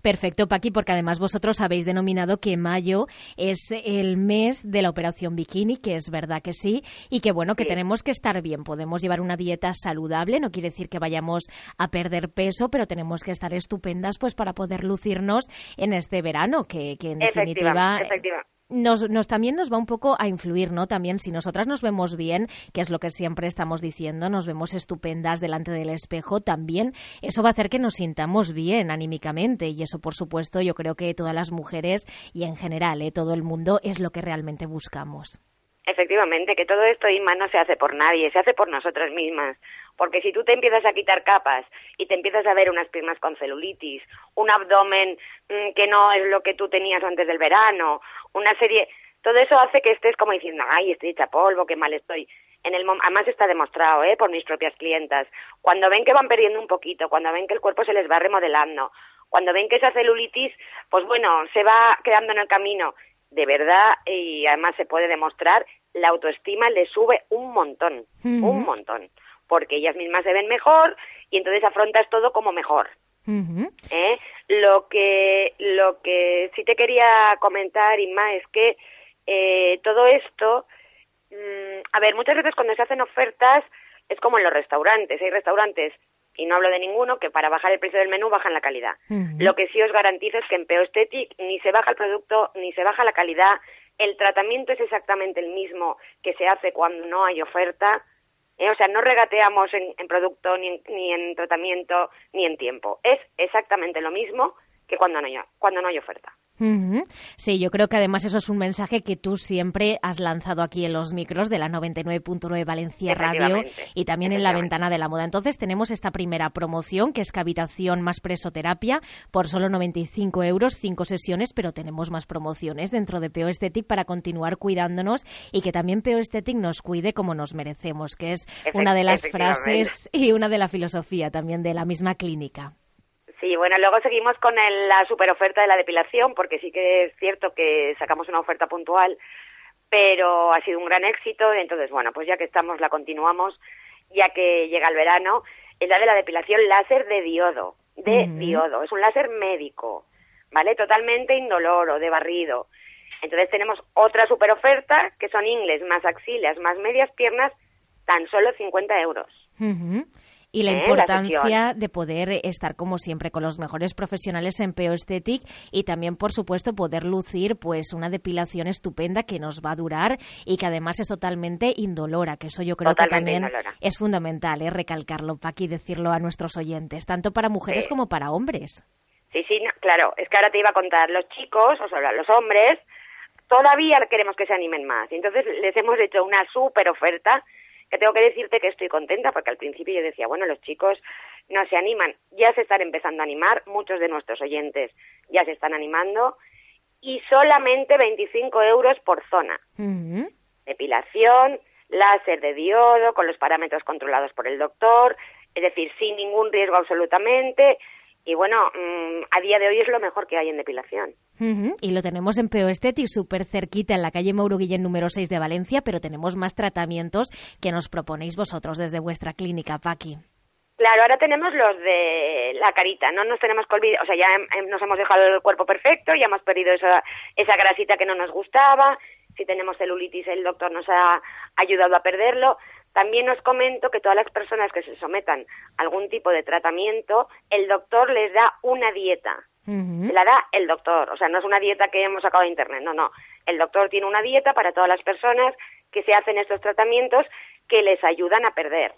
Perfecto, Paqui, porque además vosotros habéis denominado que mayo es el mes de la operación bikini, que es verdad que sí, y que bueno, que Sí. tenemos que estar bien. Podemos llevar una dieta saludable, no quiere decir que vayamos a perder peso, pero tenemos que estar estupendas pues para poder lucirnos en este verano, que, que en definitiva Efectiva, efectiva. Nos, nos también nos va un poco a influir, ¿no? También si nosotras nos vemos bien, que es lo que siempre estamos diciendo, nos vemos estupendas delante del espejo, también eso va a hacer que nos sintamos bien anímicamente y eso, por supuesto, yo creo que todas las mujeres y en general, ¿eh? todo el mundo es lo que realmente buscamos. Efectivamente, que todo esto, Inma, no se hace por nadie, se hace por nosotras mismas. Porque si tú te empiezas a quitar capas y te empiezas a ver unas piernas con celulitis, un abdomen mm, que no es lo que tú tenías antes del verano, una serie... Todo eso hace que estés como diciendo, ay, estoy hecha polvo, qué mal estoy. En el Además está demostrado, ¿eh? Por mis propias clientas. Cuando ven que van perdiendo un poquito, cuando ven que el cuerpo se les va remodelando, cuando ven que esa celulitis, pues bueno, se va quedando en el camino, de verdad, y además se puede demostrar, la autoestima le sube un montón, un montón, porque ellas mismas se ven mejor y entonces afrontas todo como mejor. ¿Eh? Lo que lo que sí te quería comentar, Inma, es que eh, todo esto, mm, a ver, muchas veces cuando se hacen ofertas, es como en los restaurantes. Hay restaurantes, y no hablo de ninguno, que para bajar el precio del menú bajan la calidad. Lo que sí os garantizo es que en Peoestetic ni se baja el producto, ni se baja la calidad. El tratamiento es exactamente el mismo que se hace cuando no hay oferta. ¿Eh? O sea, no regateamos en, en producto, ni en, ni en tratamiento, ni en tiempo. Es exactamente lo mismo que cuando no hay, cuando no hay oferta. Sí, yo creo que además eso es un mensaje que tú siempre has lanzado aquí en los micros de la 99.9 Valencia Radio y también en la ventana de la moda. Entonces tenemos esta primera promoción que es cavitación más presoterapia por solo 95 euros, cinco sesiones, pero tenemos más promociones dentro de Peo Aesthetic para continuar cuidándonos y que también Peo Aesthetic nos cuide como nos merecemos, que es una de las frases y una de la filosofía también de la misma clínica. Sí, bueno, luego seguimos con el- la super oferta de la depilación, porque sí que es cierto que sacamos una oferta puntual, pero ha sido un gran éxito. Entonces, bueno, pues ya que estamos, la continuamos, ya que llega el verano. Es la de la depilación láser de diodo, de diodo. Es un láser médico, ¿vale? Totalmente indoloro, de barrido. Entonces tenemos otra super oferta, que son ingles más axilas más medias piernas, tan solo 50 euros. Ujú. Y la la importancia de poder estar como siempre con los mejores profesionales en Peo Aesthetic y también por supuesto poder lucir pues una depilación estupenda que nos va a durar y que además es totalmente indolora, que eso yo creo que también indolora. es fundamental, ¿eh? recalcarlo, Paqui, decirlo a nuestros oyentes, tanto para mujeres Sí. como para hombres. Sí, sí, no, claro, es que ahora te iba a contar, los chicos, o sea, los hombres, todavía queremos que se animen más. Entonces les hemos hecho una súper oferta que tengo que decirte que estoy contenta porque al principio yo decía, bueno, los chicos no se animan, ya se están empezando a animar, muchos de nuestros oyentes ya se están animando y solamente 25 euros por zona. Ujú. Depilación, láser de diodo, con los parámetros controlados por el doctor, es decir, sin ningún riesgo absolutamente. Y bueno, mm, a día de hoy es lo mejor que hay en depilación. Y lo tenemos en Peo Aesthetic, súper cerquita, en la calle Mauro Guillén número 6 de Valencia, pero tenemos más tratamientos que nos proponéis vosotros desde vuestra clínica, Paqui. Claro, ahora tenemos los de la carita, no nos tenemos que olvidar, o sea, ya hem- hem- nos hemos dejado el cuerpo perfecto, ya hemos perdido esa, esa grasita que no nos gustaba, si tenemos celulitis el doctor nos ha ayudado a perderlo. También os comento que todas las personas que se sometan a algún tipo de tratamiento, el doctor les da una dieta. Se la da el doctor, o sea, no es una dieta que hemos sacado de internet, no, no. El doctor tiene una dieta para todas las personas que se hacen estos tratamientos que les ayudan a perder.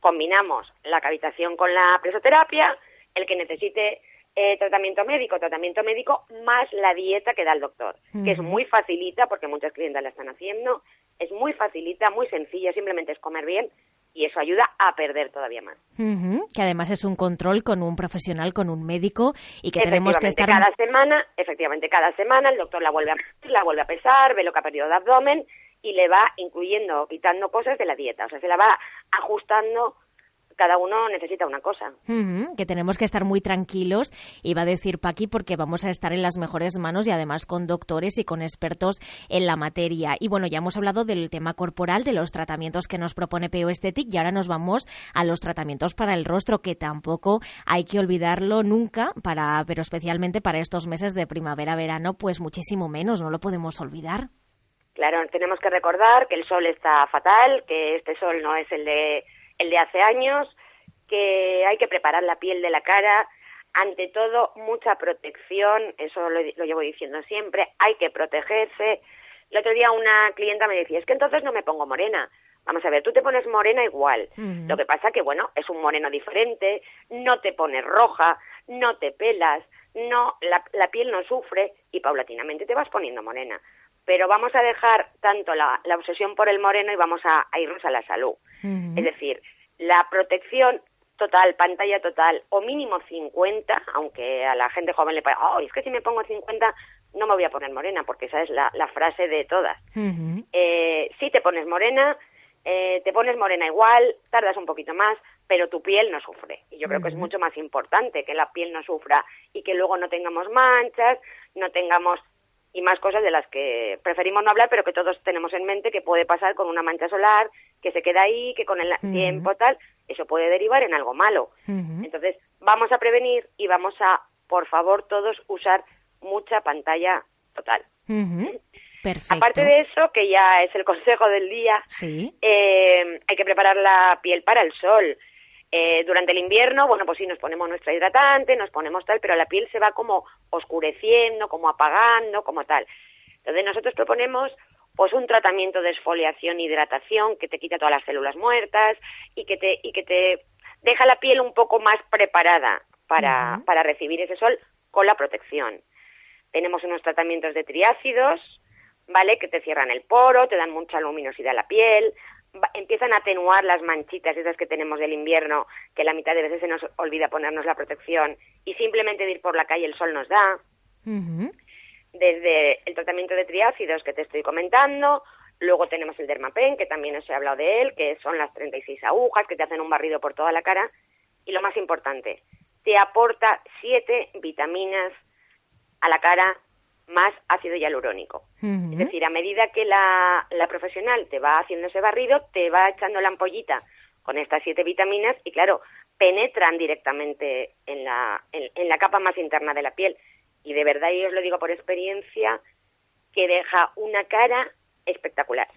Combinamos la cavitación con la presoterapia, el que necesite eh, tratamiento médico, tratamiento médico, más la dieta que da el doctor, que es muy facilita, porque muchas clientes la están haciendo, es muy facilita, muy sencilla, simplemente es comer bien y eso ayuda a perder todavía más. Ujú, Que además es un control con un profesional, con un médico y que tenemos que estar. Cada semana, efectivamente, cada semana el doctor la vuelve a la vuelve a pesar, ve lo que ha perdido de abdomen y le va incluyendo, o quitando cosas de la dieta. O sea, se la va ajustando, cada uno necesita una cosa. Que tenemos que estar muy tranquilos, iba a decir Paqui, porque vamos a estar en las mejores manos y además con doctores y con expertos en la materia. Y bueno, ya hemos hablado del tema corporal, de los tratamientos que nos propone Peo Aesthetic y ahora nos vamos a los tratamientos para el rostro, que tampoco hay que olvidarlo nunca, para, pero especialmente para estos meses de primavera-verano, pues muchísimo menos, no lo podemos olvidar. Claro, tenemos que recordar que el sol está fatal, que este sol no es el de, el de hace años, que hay que preparar la piel de la cara, ante todo mucha protección, eso lo, lo llevo diciendo siempre, hay que protegerse. El otro día una clienta me decía, es que entonces no me pongo morena. Vamos a ver, tú te pones morena igual. Lo que pasa que, bueno, es un moreno diferente, no te pones roja, no te pelas, no, la, la piel no sufre y paulatinamente te vas poniendo morena. Pero vamos a dejar tanto la, la obsesión por el moreno y vamos a, a irnos a la salud. Es decir, la protección total, pantalla total, o mínimo 50, aunque a la gente joven le parece, oh, es que si me pongo 50 no me voy a poner morena, porque esa es la, la frase de todas. Ujú. Eh, si te pones morena, eh, te pones morena igual, tardas un poquito más, pero tu piel no sufre. Y yo creo que es mucho más importante que la piel no sufra y que luego no tengamos manchas, no tengamos y más cosas de las que preferimos no hablar, pero que todos tenemos en mente que puede pasar con una mancha solar, que se queda ahí, que con el tiempo tal, eso puede derivar en algo malo. Entonces, vamos a prevenir y vamos a, por favor, todos usar mucha pantalla total. Perfecto. Aparte de eso, que ya es el consejo del día, Sí. eh, hay que preparar la piel para el sol. Eh, durante el invierno, bueno, pues sí, nos ponemos nuestra hidratante, nos ponemos tal, pero la piel se va como oscureciendo, como apagando, como tal. Entonces nosotros proponemos pues un tratamiento de exfoliación e hidratación que te quita todas las células muertas y que te y que te deja la piel un poco más preparada para, para recibir ese sol con la protección. Tenemos unos tratamientos de triácidos, ¿vale? Que te cierran el poro, te dan mucha luminosidad a la piel, va- empiezan a atenuar las manchitas esas que tenemos del invierno, que la mitad de veces se nos olvida ponernos la protección y simplemente de ir por la calle el sol nos da. Desde el tratamiento de triácidos que te estoy comentando, luego tenemos el Dermapen, que también os he hablado de él, que son las 36 agujas que te hacen un barrido por toda la cara, y lo más importante, te aporta siete vitaminas a la cara más ácido hialurónico. Es decir, a medida que la, la profesional te va haciendo ese barrido, te va echando la ampollita con estas siete vitaminas y, claro, penetran directamente en la, en, en la capa más interna de la piel. Y de verdad, y os lo digo por experiencia, que deja una cara espectacular.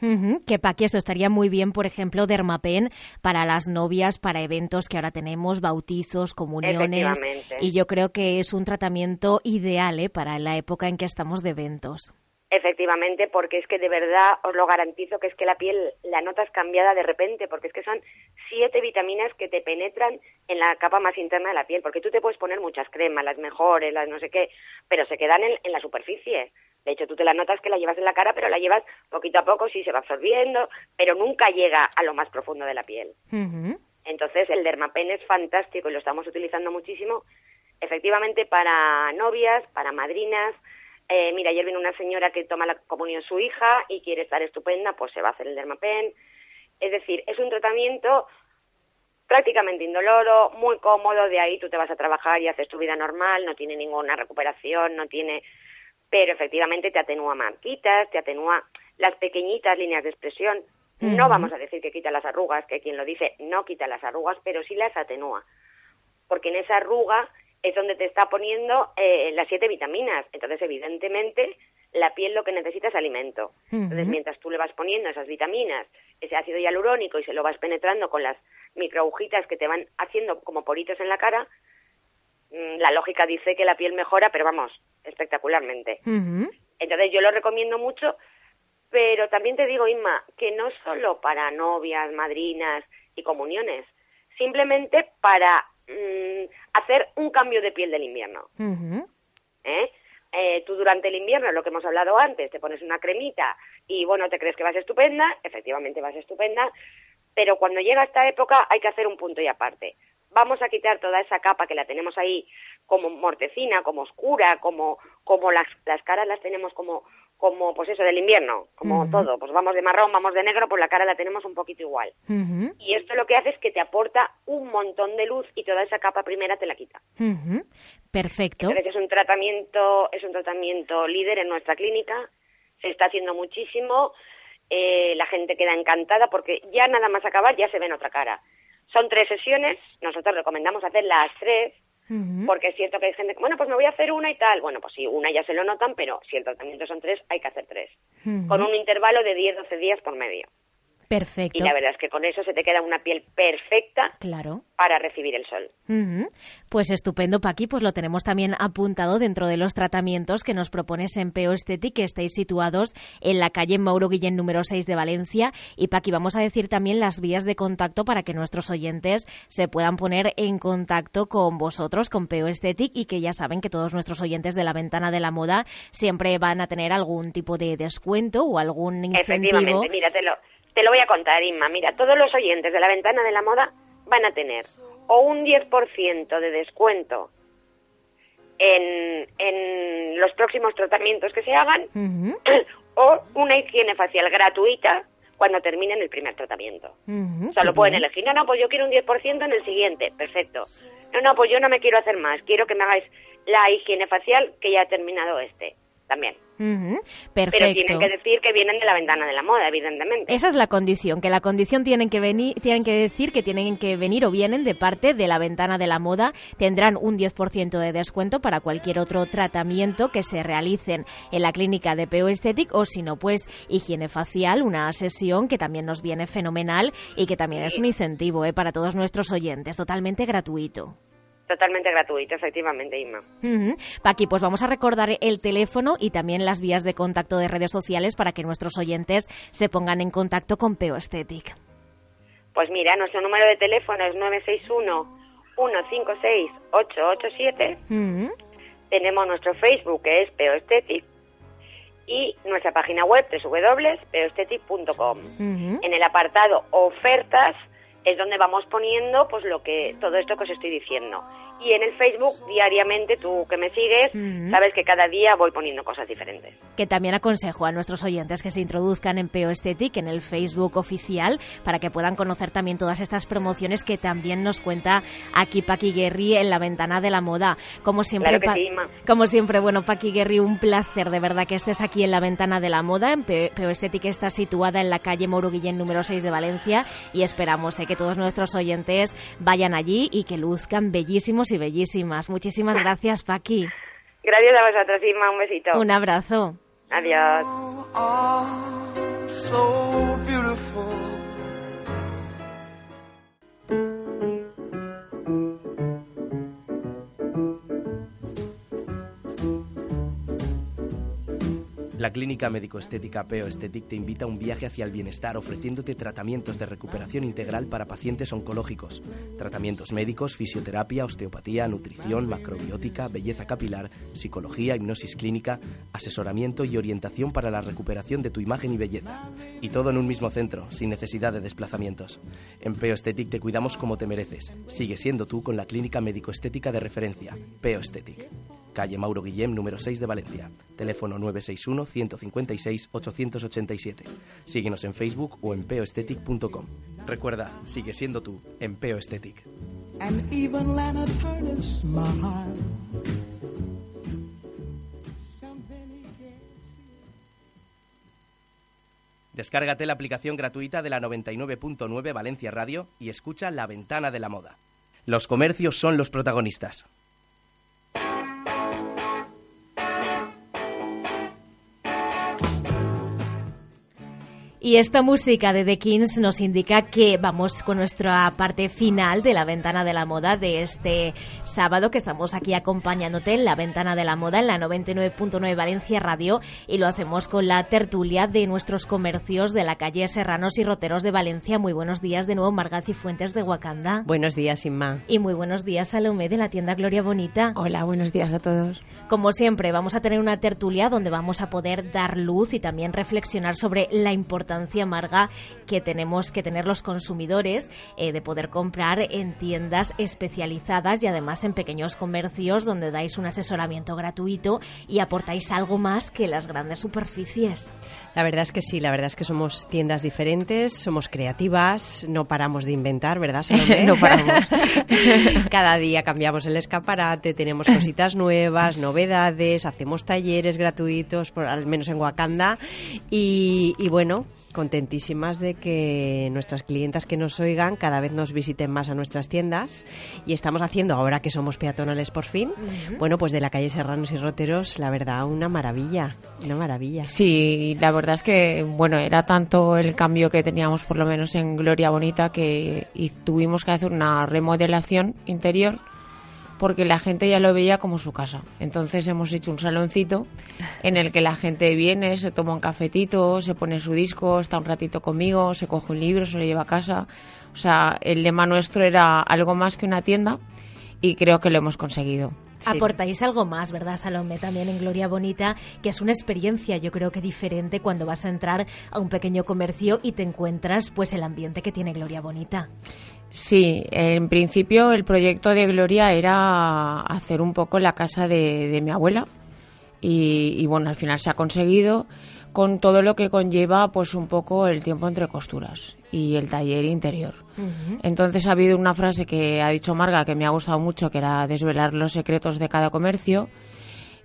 Que Paqui, esto estaría muy bien, por ejemplo, Dermapen para las novias, para eventos que ahora tenemos, bautizos, comuniones. Y yo creo que es un tratamiento ideal ¿eh? para la época en que estamos de eventos. Efectivamente, porque es que de verdad os lo garantizo que es que la piel la notas cambiada de repente, porque es que son siete vitaminas que te penetran en la capa más interna de la piel, porque tú te puedes poner muchas cremas, las mejores, las no sé qué, pero se quedan en, en la superficie. De hecho, tú te la notas que la llevas en la cara, pero la llevas poquito a poco, sí se va absorbiendo, pero nunca llega a lo más profundo de la piel. Entonces, el Dermapen es fantástico y lo estamos utilizando muchísimo, efectivamente, para novias, para madrinas. Eh, mira, ayer vino una señora que toma la comunión su hija y quiere estar estupenda, pues se va a hacer el Dermapen. Es decir, es un tratamiento prácticamente indoloro, muy cómodo, de ahí tú te vas a trabajar y haces tu vida normal, no tiene ninguna recuperación, no tiene... Pero efectivamente te atenúa marquitas, te atenúa las pequeñitas líneas de expresión. No vamos a decir que quita las arrugas, que quien lo dice no quita las arrugas, pero sí las atenúa. Porque en esa arruga es donde te está poniendo eh, las siete vitaminas. Entonces, evidentemente, la piel lo que necesita es alimento. Entonces, mientras tú le vas poniendo esas vitaminas, ese ácido hialurónico y se lo vas penetrando con las microagujitas que te van haciendo como poritos en la cara, mm, la lógica dice que la piel mejora, pero vamos, espectacularmente. Entonces yo lo recomiendo mucho, pero también te digo, Inma, que no solo para novias, madrinas y comuniones, simplemente para mm, hacer un cambio de piel del invierno. ¿eh? Eh, tú durante el invierno, lo que hemos hablado antes, te pones una cremita y bueno, te crees que vas estupenda, efectivamente vas estupenda, pero cuando llega esta época hay que hacer un punto y aparte. Vamos a quitar toda esa capa que la tenemos ahí como mortecina, como oscura, como, como las, las caras las tenemos como, como pues eso del invierno, como todo. Pues vamos de marrón, vamos de negro, pues la cara la tenemos un poquito igual. Y esto lo que hace es que te aporta un montón de luz y toda esa capa primera te la quita. Perfecto. Entonces es un tratamiento, es un tratamiento líder en nuestra clínica, se está haciendo muchísimo, eh, la gente queda encantada porque ya nada más acabar ya se ve en otra cara. Son tres sesiones, nosotros recomendamos hacer las tres, Porque es cierto que hay gente que, bueno, pues me voy a hacer una y tal. Bueno, pues sí, una ya se lo notan, pero si el tratamiento son tres, hay que hacer tres. Con un intervalo de 10-12 días por medio. Perfecto. Y la verdad es que con eso se te queda una piel perfecta Claro. para recibir el sol. Pues estupendo, Paqui, pues lo tenemos también apuntado dentro de los tratamientos que nos propones en Peo Esthetic, que estáis situados en la calle Mauro Guillén número 6 de Valencia. Y Paqui, vamos a decir también las vías de contacto para que nuestros oyentes se puedan poner en contacto con vosotros, con Peo Esthetic, y que ya saben que todos nuestros oyentes de la ventana de la moda siempre van a tener algún tipo de descuento o algún incentivo. Efectivamente, mira, te lo, voy a contar, Inma. Mira, todos los oyentes de la ventana de la moda van a tener o un 10% de descuento en, en los próximos tratamientos que se hagan o una higiene facial gratuita cuando terminen el primer tratamiento. ujú, O sea, lo pueden bien. elegir. No, no, pues yo quiero un 10% en el siguiente. Perfecto. No, no, pues yo no me quiero hacer más. Quiero que me hagáis la higiene facial que ya ha terminado este. También. Ujú, Pero Perfecto. tienen que decir que vienen de la ventana de la moda, evidentemente. Esa es la condición, que la condición tienen que venir, tienen que decir que tienen que venir o vienen de parte de la ventana de la moda. Tendrán un 10% de descuento para cualquier otro tratamiento que se realicen en la clínica de Peo Esthetic o si no, pues higiene facial, una sesión que también nos viene fenomenal y que también es un incentivo eh, para todos nuestros oyentes, totalmente gratuito. Totalmente gratuito, efectivamente, Inma. Paqui, pues vamos a recordar el teléfono y también las vías de contacto de redes sociales para que nuestros oyentes se pongan en contacto con Peo Esthetic. Pues mira, nuestro número de teléfono es 961-156-887. Ujú. Tenemos nuestro Facebook, que es Peoestetic. Y nuestra página web, www.peoestetic.com. Ujú. En el apartado ofertas es donde vamos poniendo pues lo que todo esto que os estoy diciendo. Y en el Facebook diariamente tú que me sigues, sabes que cada día voy poniendo cosas diferentes. Que también aconsejo a nuestros oyentes que se introduzcan en Peo Esthetic, en el Facebook oficial, para que puedan conocer también todas estas promociones que también nos cuenta aquí Paqui Guerri en la ventana de la moda. Como siempre, Claro sí, como siempre, bueno, Paqui Guerri, un placer de verdad que estés aquí en la ventana de la moda. En Pe- Peo Esthetic está situada en la calle Moro Guillén número 6 de Valencia y esperamos eh, que todos nuestros oyentes vayan allí y que luzcan bellísimos y bellísimas. Muchísimas gracias, Paqui. Gracias a vosotros, Inma, un besito. Un abrazo. Adiós. La clínica médico-estética Peo Esthetic te invita a un viaje hacia el bienestar ofreciéndote tratamientos de recuperación integral para pacientes oncológicos, tratamientos médicos, fisioterapia, osteopatía, nutrición, macrobiótica, belleza capilar, psicología, hipnosis clínica, asesoramiento y orientación para la recuperación de tu imagen y belleza. Y todo en un mismo centro, sin necesidad de desplazamientos. En Peo Esthetic te cuidamos como te mereces. Sigue siendo tú con la clínica médico-estética de referencia, Peo Esthetic. Calle Mauro Guillem, número 6 de Valencia. Teléfono 961-156-887. Síguenos en Facebook o en peoesthetic.com. Recuerda, sigue siendo tú en Peo Esthetic. and even Lana Turner smile. Descárgate la aplicación gratuita de la 99.9 Valencia Radio y escucha La Ventana de la Moda. Los comercios son los protagonistas. Y esta música de The Kings nos indica que vamos con nuestra parte final de la ventana de la moda de este sábado que estamos aquí acompañándote en la ventana de la moda en la 99.9 Valencia Radio y lo hacemos con la tertulia de nuestros comercios de la calle Serranos y Roteros de Valencia. Muy buenos días de nuevo Margazi Fuentes de Wakanda. Buenos días, Inma. Y muy buenos días Salomé de la tienda Gloria Bonita. Hola, buenos días a todos. Como siempre, vamos a tener una tertulia donde vamos a poder dar luz y también reflexionar sobre la importancia, Marga, que tenemos que tener los consumidores eh, de poder comprar en tiendas especializadas y además en pequeños comercios donde dais un asesoramiento gratuito y aportáis algo más que las grandes superficies. La verdad es que sí, la verdad es que somos tiendas diferentes, somos creativas, no paramos de inventar, ¿verdad, Salomé? No paramos. Cada día cambiamos el escaparate, tenemos cositas nuevas, novedades, hacemos talleres gratuitos, por, al menos en Wakanda. Y, y bueno, contentísimas de que nuestras clientas que nos oigan cada vez nos visiten más a nuestras tiendas. Y estamos haciendo, ahora que somos peatonales por fin, bueno, pues de la calle Serranos y Roteros, la verdad, una maravilla, una maravilla. Sí, la verdad es que, bueno, era tanto el cambio que teníamos por lo menos en Gloria Bonita que y tuvimos que hacer una remodelación interior porque la gente ya lo veía como su casa. Entonces hemos hecho un saloncito en el que la gente viene, se toma un cafetito, se pone su disco, está un ratito conmigo, se coge un libro, se lo lleva a casa. O sea, el lema nuestro era algo más que una tienda y creo que lo hemos conseguido. Aportáis algo más, ¿verdad, Salomé? También en Gloria Bonita, que es una experiencia, yo creo que diferente cuando vas a entrar a un pequeño comercio y te encuentras pues el ambiente que tiene Gloria Bonita. Sí, en principio el proyecto de Gloria era hacer un poco la casa de, de mi abuela y, y, bueno, al final se ha conseguido con todo lo que conlleva pues un poco el tiempo entre costuras y el taller interior. Entonces ha habido una frase que ha dicho Marga que me ha gustado mucho, que era desvelar los secretos de cada comercio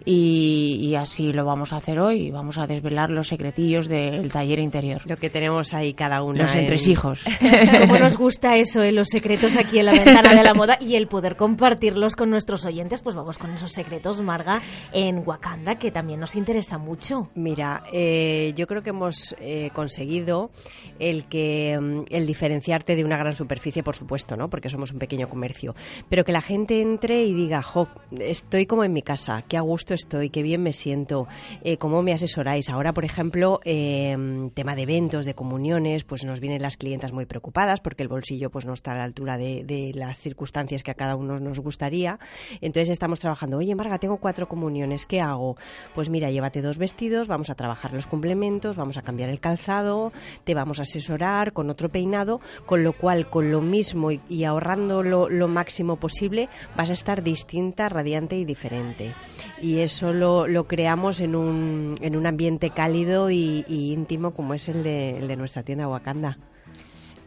y, y así lo vamos a hacer hoy. Vamos a desvelar los secretillos del taller interior. Lo que tenemos ahí cada uno. Los entresijos. Cómo nos gusta eso, eh, los secretos aquí en la ventana de la moda y el poder compartirlos con nuestros oyentes. Pues vamos con esos secretos, Marga, en Wakanda, que también nos interesa mucho. Mira, eh, yo creo que hemos eh, conseguido el que mm, el diferenciarte de una gran superficie, por supuesto, ¿no? Porque somos un pequeño comercio, pero que la gente entre y diga, jo, estoy como en mi casa, qué a gusto estoy, qué bien me siento, eh, cómo me asesoráis. Ahora, por ejemplo, eh, tema de eventos, de comuniones, pues nos vienen las clientas muy preocupadas porque el bolsillo pues no está a la altura de, de las circunstancias que a cada uno nos gustaría. Entonces estamos trabajando, oye, Marga, tengo cuatro comuniones, ¿qué hago? Pues mira, llévate dos vestidos, vamos a trabajar los complementos, vamos a cambiar el calzado, te vamos a asesorar con otro peinado, con lo cual, con lo mismo y, y ahorrando lo, lo máximo posible, vas a estar distinta, radiante y diferente. Y eso lo, lo creamos en un, en un ambiente cálido y, y íntimo como es el de, el de nuestra tienda Wakanda.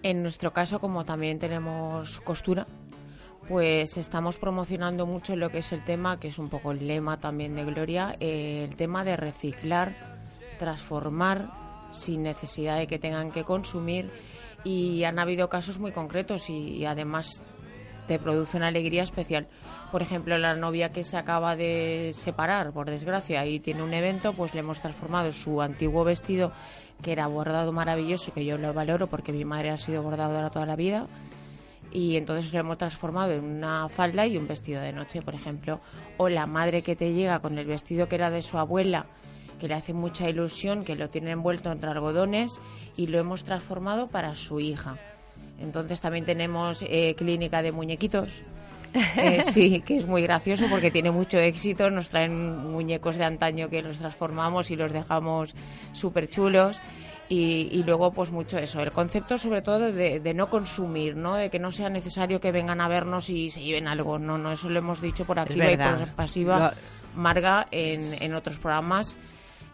En nuestro caso, como también tenemos costura, pues estamos promocionando mucho lo que es el tema, que es un poco el lema también de Gloria, eh, el tema de reciclar, transformar sin necesidad de que tengan que consumir y han habido casos muy concretos y, y además te produce una alegría especial. Por ejemplo, la novia que se acaba de separar, por desgracia, y tiene un evento, pues le hemos transformado su antiguo vestido, que era bordado maravilloso, que yo lo valoro porque mi madre ha sido bordadora toda la vida, y entonces lo hemos transformado en una falda y un vestido de noche, por ejemplo. O la madre que te llega con el vestido que era de su abuela, que le hace mucha ilusión, que lo tiene envuelto entre algodones y lo hemos transformado para su hija. Entonces también tenemos eh, clínica de muñequitos. Eh, sí, que es muy gracioso porque tiene mucho éxito. Nos traen muñecos de antaño que los transformamos y los dejamos súper chulos. Y, y, luego, pues mucho eso. El concepto, sobre todo, de, de, no consumir, ¿no? De que no sea necesario que vengan a vernos y se lleven algo. No, no, eso lo hemos dicho por activa y por pasiva. Marga, en, en otros programas.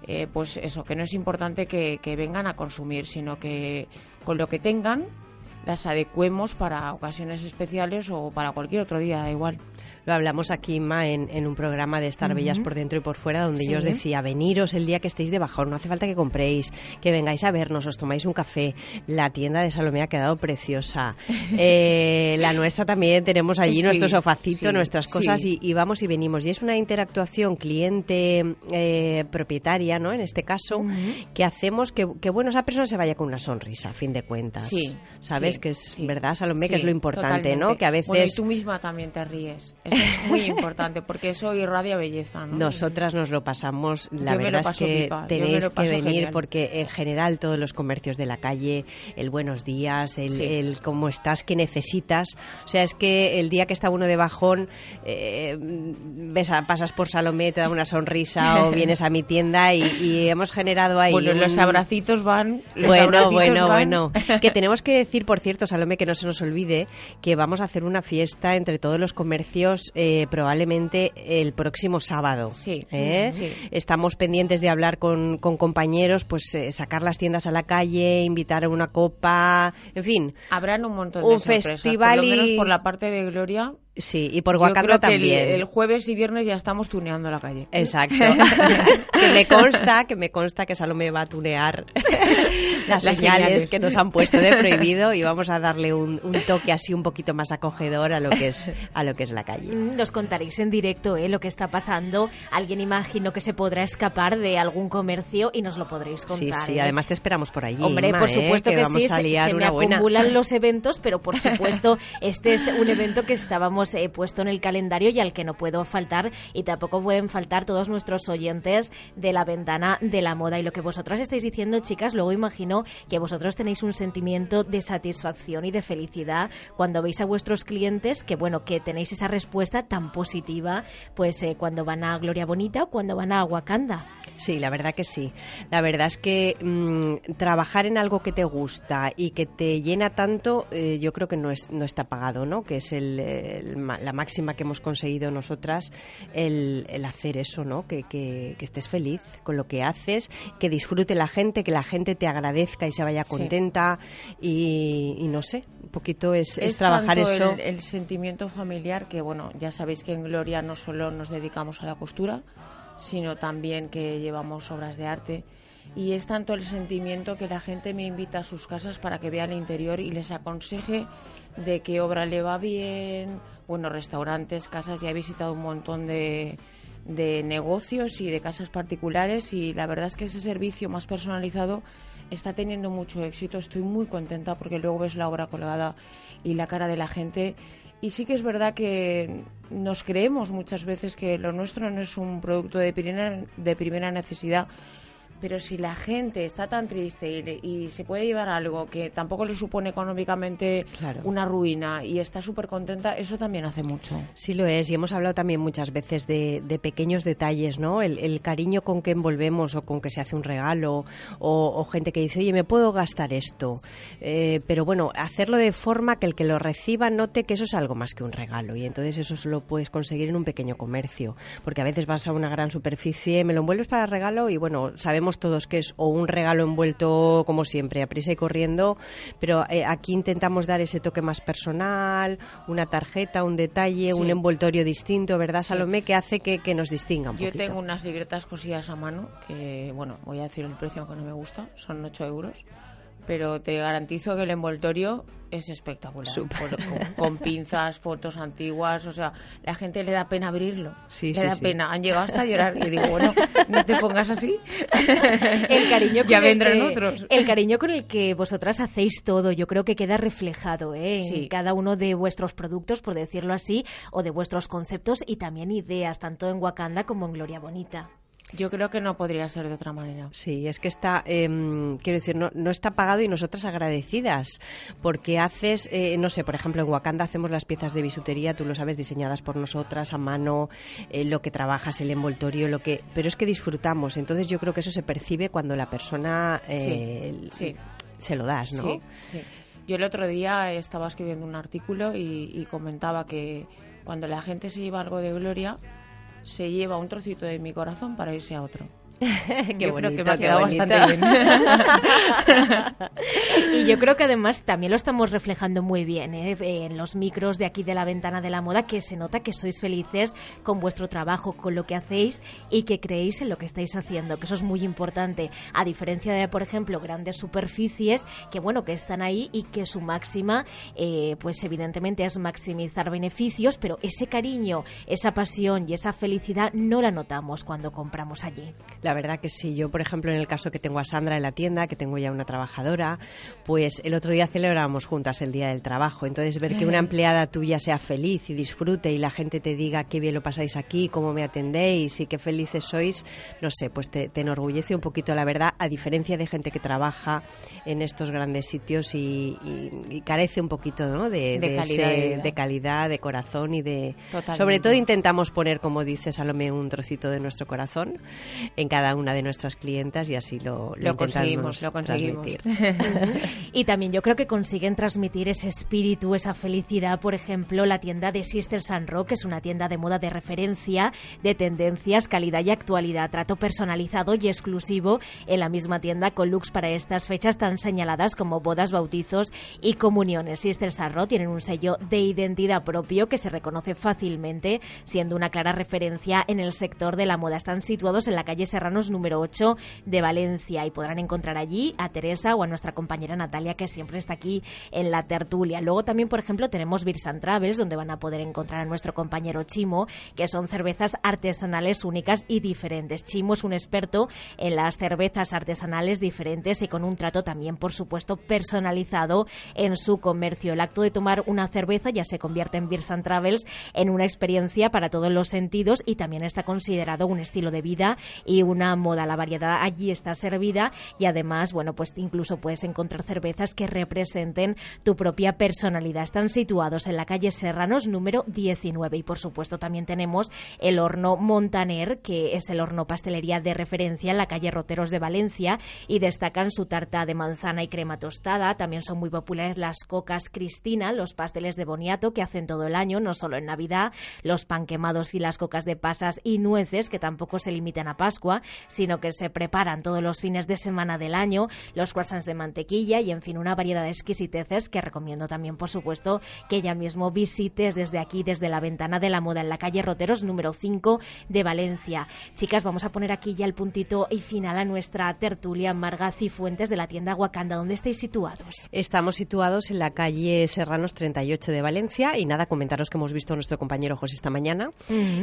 Eh, pues eso, que no es importante que, que vengan a consumir, sino que con lo que tengan las adecuemos para ocasiones especiales o para cualquier otro día, da igual. Lo hablamos aquí, Ma, en, en un programa de Estar uh -huh. Bellas por dentro y por fuera, donde sí. yo os decía, veniros el día que estéis de bajón, no hace falta que compréis, que vengáis a vernos, os tomáis un café. La tienda de Salomé ha quedado preciosa. Eh, la nuestra también, tenemos allí sí, nuestro sofacito, sí, nuestras cosas y, y, vamos y venimos. Y es una interactuación cliente-propietaria, eh, ¿no? En este caso, uh -huh. que hacemos que, que, bueno, esa persona se vaya con una sonrisa, a fin de cuentas. Sí. ¿Sabes? que es, ¿verdad, Salomé? que es lo importante, totalmente. ¿no? Que a veces... Bueno, y tú misma también te ríes. Eso es muy importante porque eso irradia belleza. ¿no? Nosotras nos lo pasamos, la Yo verdad es que pipa. tenéis que venir genial. porque en general todos los comercios de la calle, el buenos días, el, sí. el cómo estás, qué necesitas. O sea, es que el día que está uno de bajón, eh, ves a, pasas por Salomé, te da una sonrisa o vienes a mi tienda y, y hemos generado ahí. Bueno, un... los abracitos van. Los bueno, abracitos bueno, van. bueno. que tenemos que decir, por cierto, Salomé, que no se nos olvide, que vamos a hacer una fiesta entre todos los comercios. Eh, probablemente el próximo sábado. Sí, ¿eh? sí. Estamos pendientes de hablar con, con compañeros, pues eh, sacar las tiendas a la calle, invitar a una copa, en fin. Habrán un montón de un festival por lo menos por la parte de Gloria Sí, y por Wakanda también. El, el, jueves y viernes ya estamos tuneando la calle. Exacto. que me consta, que me consta que Salomé va a tunear las, las señales, señales, que nos han puesto de prohibido y vamos a darle un, un, toque así un poquito más acogedor a lo que es a lo que es la calle. Nos contaréis en directo ¿eh? lo que está pasando. Alguien imagino que se podrá escapar de algún comercio y nos lo podréis contar. Sí, sí. ¿eh? Además te esperamos por allí. Hombre, Ima, por supuesto ¿eh? que, que, vamos sí. A liar se, una me buena. acumulan los eventos, pero por supuesto este es un evento que estábamos he puesto en el calendario y al que no puedo faltar y tampoco pueden faltar todos nuestros oyentes de la ventana de la moda. Y lo que vosotras estáis diciendo, chicas, luego imagino que vosotros tenéis un sentimiento de satisfacción y de felicidad cuando veis a vuestros clientes que, bueno, que tenéis esa respuesta tan positiva, pues eh, cuando van a Gloria Bonita o cuando van a Wakanda. Sí, la verdad que sí. La verdad es que mmm, trabajar en algo que te gusta y que te llena tanto, eh, yo creo que no, es, no está pagado, ¿no? Que es el, la máxima que hemos conseguido nosotras, el, el hacer eso, ¿no? Que, que, que, estés feliz con lo que haces, que disfrute la gente, que la gente te agradezca y se vaya contenta sí. y, y, no sé, un poquito es, es, es trabajar eso. El, el sentimiento familiar que, bueno, ya sabéis que en Gloria no solo nos dedicamos a la costura, sino también que llevamos obras de arte. Y es tanto el sentimiento que la gente me invita a sus casas para que vea el interior y les aconseje de qué obra le va bien, bueno, restaurantes, casas, ya he visitado un montón de, de negocios y de casas particulares y la verdad es que ese servicio más personalizado está teniendo mucho éxito. Estoy muy contenta porque luego ves la obra colgada y la cara de la gente. Y sí que es verdad que nos creemos muchas veces que lo nuestro no es un producto de primera, de primera necesidad, pero si la gente está tan triste y, se puede llevar algo que tampoco le supone económicamente una ruina y está súper contenta, eso también hace mucho. Sí lo es, y hemos hablado también muchas veces de, pequeños detalles, ¿no? El, cariño con que envolvemos o con que se hace un regalo o, gente que dice, oye, me puedo gastar esto. Eh, pero bueno, hacerlo de forma que el que lo reciba note que eso es algo más que un regalo y entonces eso lo puedes conseguir en un pequeño comercio, porque a veces vas a una gran superficie, me lo envuelves para regalo y bueno, sabemos todos que es o un regalo envuelto como siempre, a prisa y corriendo, pero eh, aquí intentamos dar ese toque más personal, una tarjeta, un detalle, un envoltorio distinto, ¿verdad, Salomé? Que hace que, nos distinga un Yo tengo unas libretas cosidas a mano que, bueno, voy a decir el precio aunque no me gusta, son 8 euros pero te garantizo que el envoltorio es espectacular. Con, pinzas, fotos antiguas, o sea, la gente le da pena abrirlo. Sí, le da pena. Han llegado hasta a llorar y digo, bueno, no te pongas así. el cariño ya vendrán otros. El cariño con el que vosotras hacéis todo, yo creo que queda reflejado ¿eh? en cada uno de vuestros productos, por decirlo así, o de vuestros conceptos y también ideas, tanto en Wakanda como en Gloria Bonita. Yo creo que no podría ser de otra manera. Sí, es que está, em, quiero decir, no, no, está pagado y nosotras agradecidas, porque haces, eh, no sé, por ejemplo, en Wakanda hacemos las piezas de bisutería, tú lo sabes, diseñadas por nosotras a mano, eh, lo que trabajas, el envoltorio, lo que, pero es que disfrutamos. Entonces yo creo que eso se percibe cuando la persona eh, se lo das, ¿no? Sí, Yo el otro día estaba escribiendo un artículo y, y comentaba que cuando la gente se lleva algo de gloria se lleva un trocito de mi corazón para irse a otro. qué yo bonito, creo que me ha quedado bastante bien. y yo creo que además también lo estamos reflejando muy bien ¿eh? en los micros de aquí de la ventana de la moda, que se nota que sois felices con vuestro trabajo, con lo que hacéis y que creéis en lo que estáis haciendo, que eso es muy importante, a diferencia de, por ejemplo, grandes superficies que, bueno, que están ahí y que su máxima, eh, pues evidentemente es maximizar beneficios, pero ese cariño, esa pasión y esa felicidad no la notamos cuando compramos allí. La verdad que sí. Yo, por ejemplo, en el caso que tengo a Sandra en la tienda, que tengo ya una trabajadora, pues el otro día celebramos juntas el Día del Trabajo. Entonces, ver que una empleada tuya sea feliz y disfrute y la gente te diga qué bien lo pasáis aquí, cómo me atendéis y qué felices sois, no sé, pues te, enorgullece un poquito, la verdad, a diferencia de gente que trabaja en estos grandes sitios y, carece un poquito ¿no? de, calidad, de, calidad, de corazón y de... Sobre todo intentamos poner, como dice Salomé, un trocito de nuestro corazón en cada una de nuestras clientas y así lo, lo, conseguimos, lo conseguimos. y también yo creo que consiguen transmitir ese espíritu, esa felicidad. Por ejemplo, la tienda de Sister San Rock es una tienda de moda de referencia, de tendencias, calidad y actualidad, trato personalizado y exclusivo en la misma tienda con looks para estas fechas tan señaladas como bodas, bautizos y comuniones. Sister San Rock tienen un sello de identidad propio que se reconoce fácilmente, siendo una clara referencia en el sector de la moda. Están situados en la calle Serranos número 8 de Valencia y podrán encontrar allí a Teresa o a nuestra compañera Natalia que siempre está aquí en la tertulia. Luego también, por ejemplo, tenemos Birsan Travels donde van a poder encontrar a nuestro compañero Chimo, que son cervezas artesanales únicas y diferentes. Chimo es un experto en las cervezas artesanales diferentes y con un trato también, por supuesto, personalizado en su comercio. El acto de tomar una cerveza ya se convierte en Birsan Travels en una experiencia para todos los sentidos y también está considerado un estilo de vida y una moda. La variedad allí está servida y además, bueno, pues incluso puedes encontrar cervezas que representen tu propia personalidad. Están situados en la calle Serranos número 19 y por supuesto también tenemos el horno Montaner, que es el horno pastelería de referencia en la calle Roteros de Valencia y destacan su tarta de manzana y crema tostada. También son muy populares las cocas Cristina, los pasteles de boniato que hacen todo el año, no solo en Navidad, los pan quemados y las cocas de pasas y nueces que tampoco se limitan a Pascua sino que se preparan todos los fines de semana del año, los croissants de mantequilla y, en fin, una variedad de exquisiteces que recomiendo también, por supuesto, que ya mismo visites desde aquí, desde la ventana de la moda en la calle Roteros número 5 de Valencia. Chicas, vamos a poner aquí ya el puntito y final a nuestra tertulia Marga Cifuentes de la tienda Wakanda. ¿Dónde estáis situados? Estamos situados en la calle Serranos 38 de Valencia y nada, comentaros que hemos visto a nuestro compañero José esta mañana,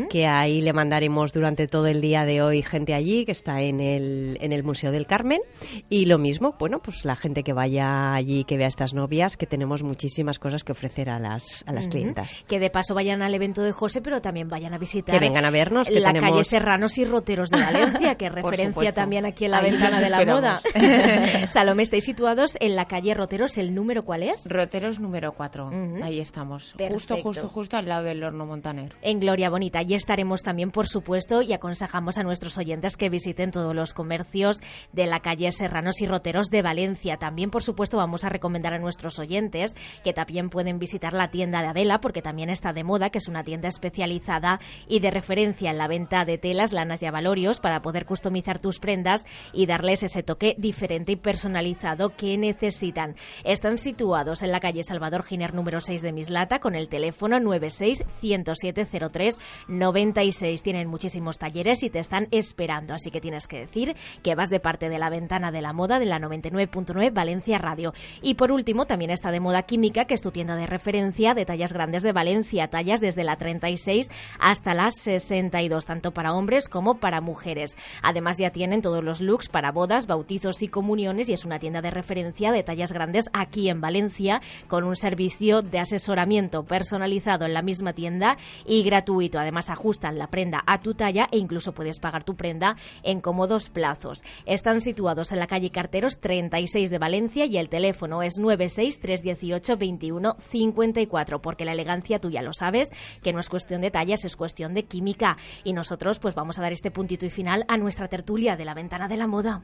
que ahí le mandaremos durante todo el día de hoy gente allí que está en el, en el Museo del Carmen y lo mismo, bueno, pues la gente que vaya allí, que vea estas novias, que tenemos muchísimas cosas que ofrecer a las, a las clientas. Que de paso vayan al evento de José, pero también vayan a visitar Que vengan a vernos, que la tenemos... calle Serranos y Roteros de Valencia, que referencia también aquí en la Ahí ventana de la moda. Salomé, estáis situados en la calle Roteros, ¿el número cuál es? Roteros número 4. Ujú. Ahí estamos. Perfecto. Justo, justo, justo al lado del horno Montaner. En Gloria Bonita. Allí estaremos también, por supuesto, y aconsejamos a nuestros oyentes que visiten todos los comercios de la calle Serranos y Roteros de Valencia. También, por supuesto, vamos a recomendar a nuestros oyentes que también pueden visitar la tienda de Adela, porque también está de moda, que es una tienda especializada y de referencia en la venta de telas, lanas y avalorios para poder customizar tus prendas y darles ese toque diferente y personalizado que necesitan. Están situados en la calle Salvador Giner número 6 de Mislata con el teléfono 96 10703 96. Tienen muchísimos talleres y te están esperando, así que tienes que decir que vas de parte de la ventana de la moda de la 99.9 Valencia Radio. Y por último, también está de moda química, que es tu tienda de referencia de tallas grandes de Valencia, tallas desde la 36 hasta las 62, tanto para hombres como para mujeres. Además ya tienen todos los looks para bodas, bautizos y comuniones y es una tienda de referencia de tallas grandes aquí en Valencia con un servicio de asesoramiento personalizado en la misma tienda y gratuito. Además ajustan la prenda a tu talla e incluso puedes pagar tu prenda en cómodos plazos. Están situados en la calle Carteros 36 de Valencia y el teléfono es 96 318 21 54 porque la elegancia tú ya lo sabes que no es cuestión de tallas, es cuestión de química y nosotros pues vamos a dar este puntito y final a nuestra tertulia de la ventana de la moda.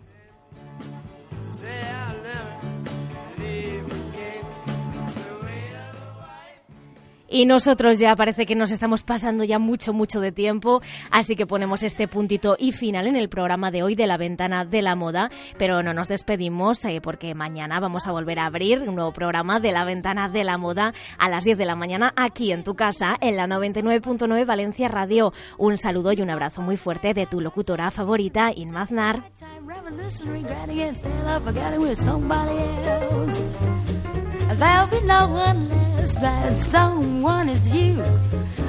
Y nosotros ya parece que nos estamos pasando ya mucho, mucho de tiempo, así que ponemos este puntito y final en el programa de hoy de la ventana de la moda, pero no nos despedimos eh, porque mañana vamos a volver a abrir un nuevo programa de la ventana de la moda a las 10 de la mañana aquí en tu casa, en la 99.9 Valencia Radio. Un saludo y un abrazo muy fuerte de tu locutora favorita, Inma There'll be no one less, that someone is you.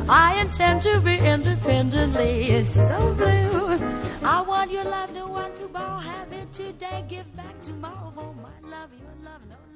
I intend to be independently so blue. I want your love, no one to borrow, have it today, give back tomorrow for my love, your love, no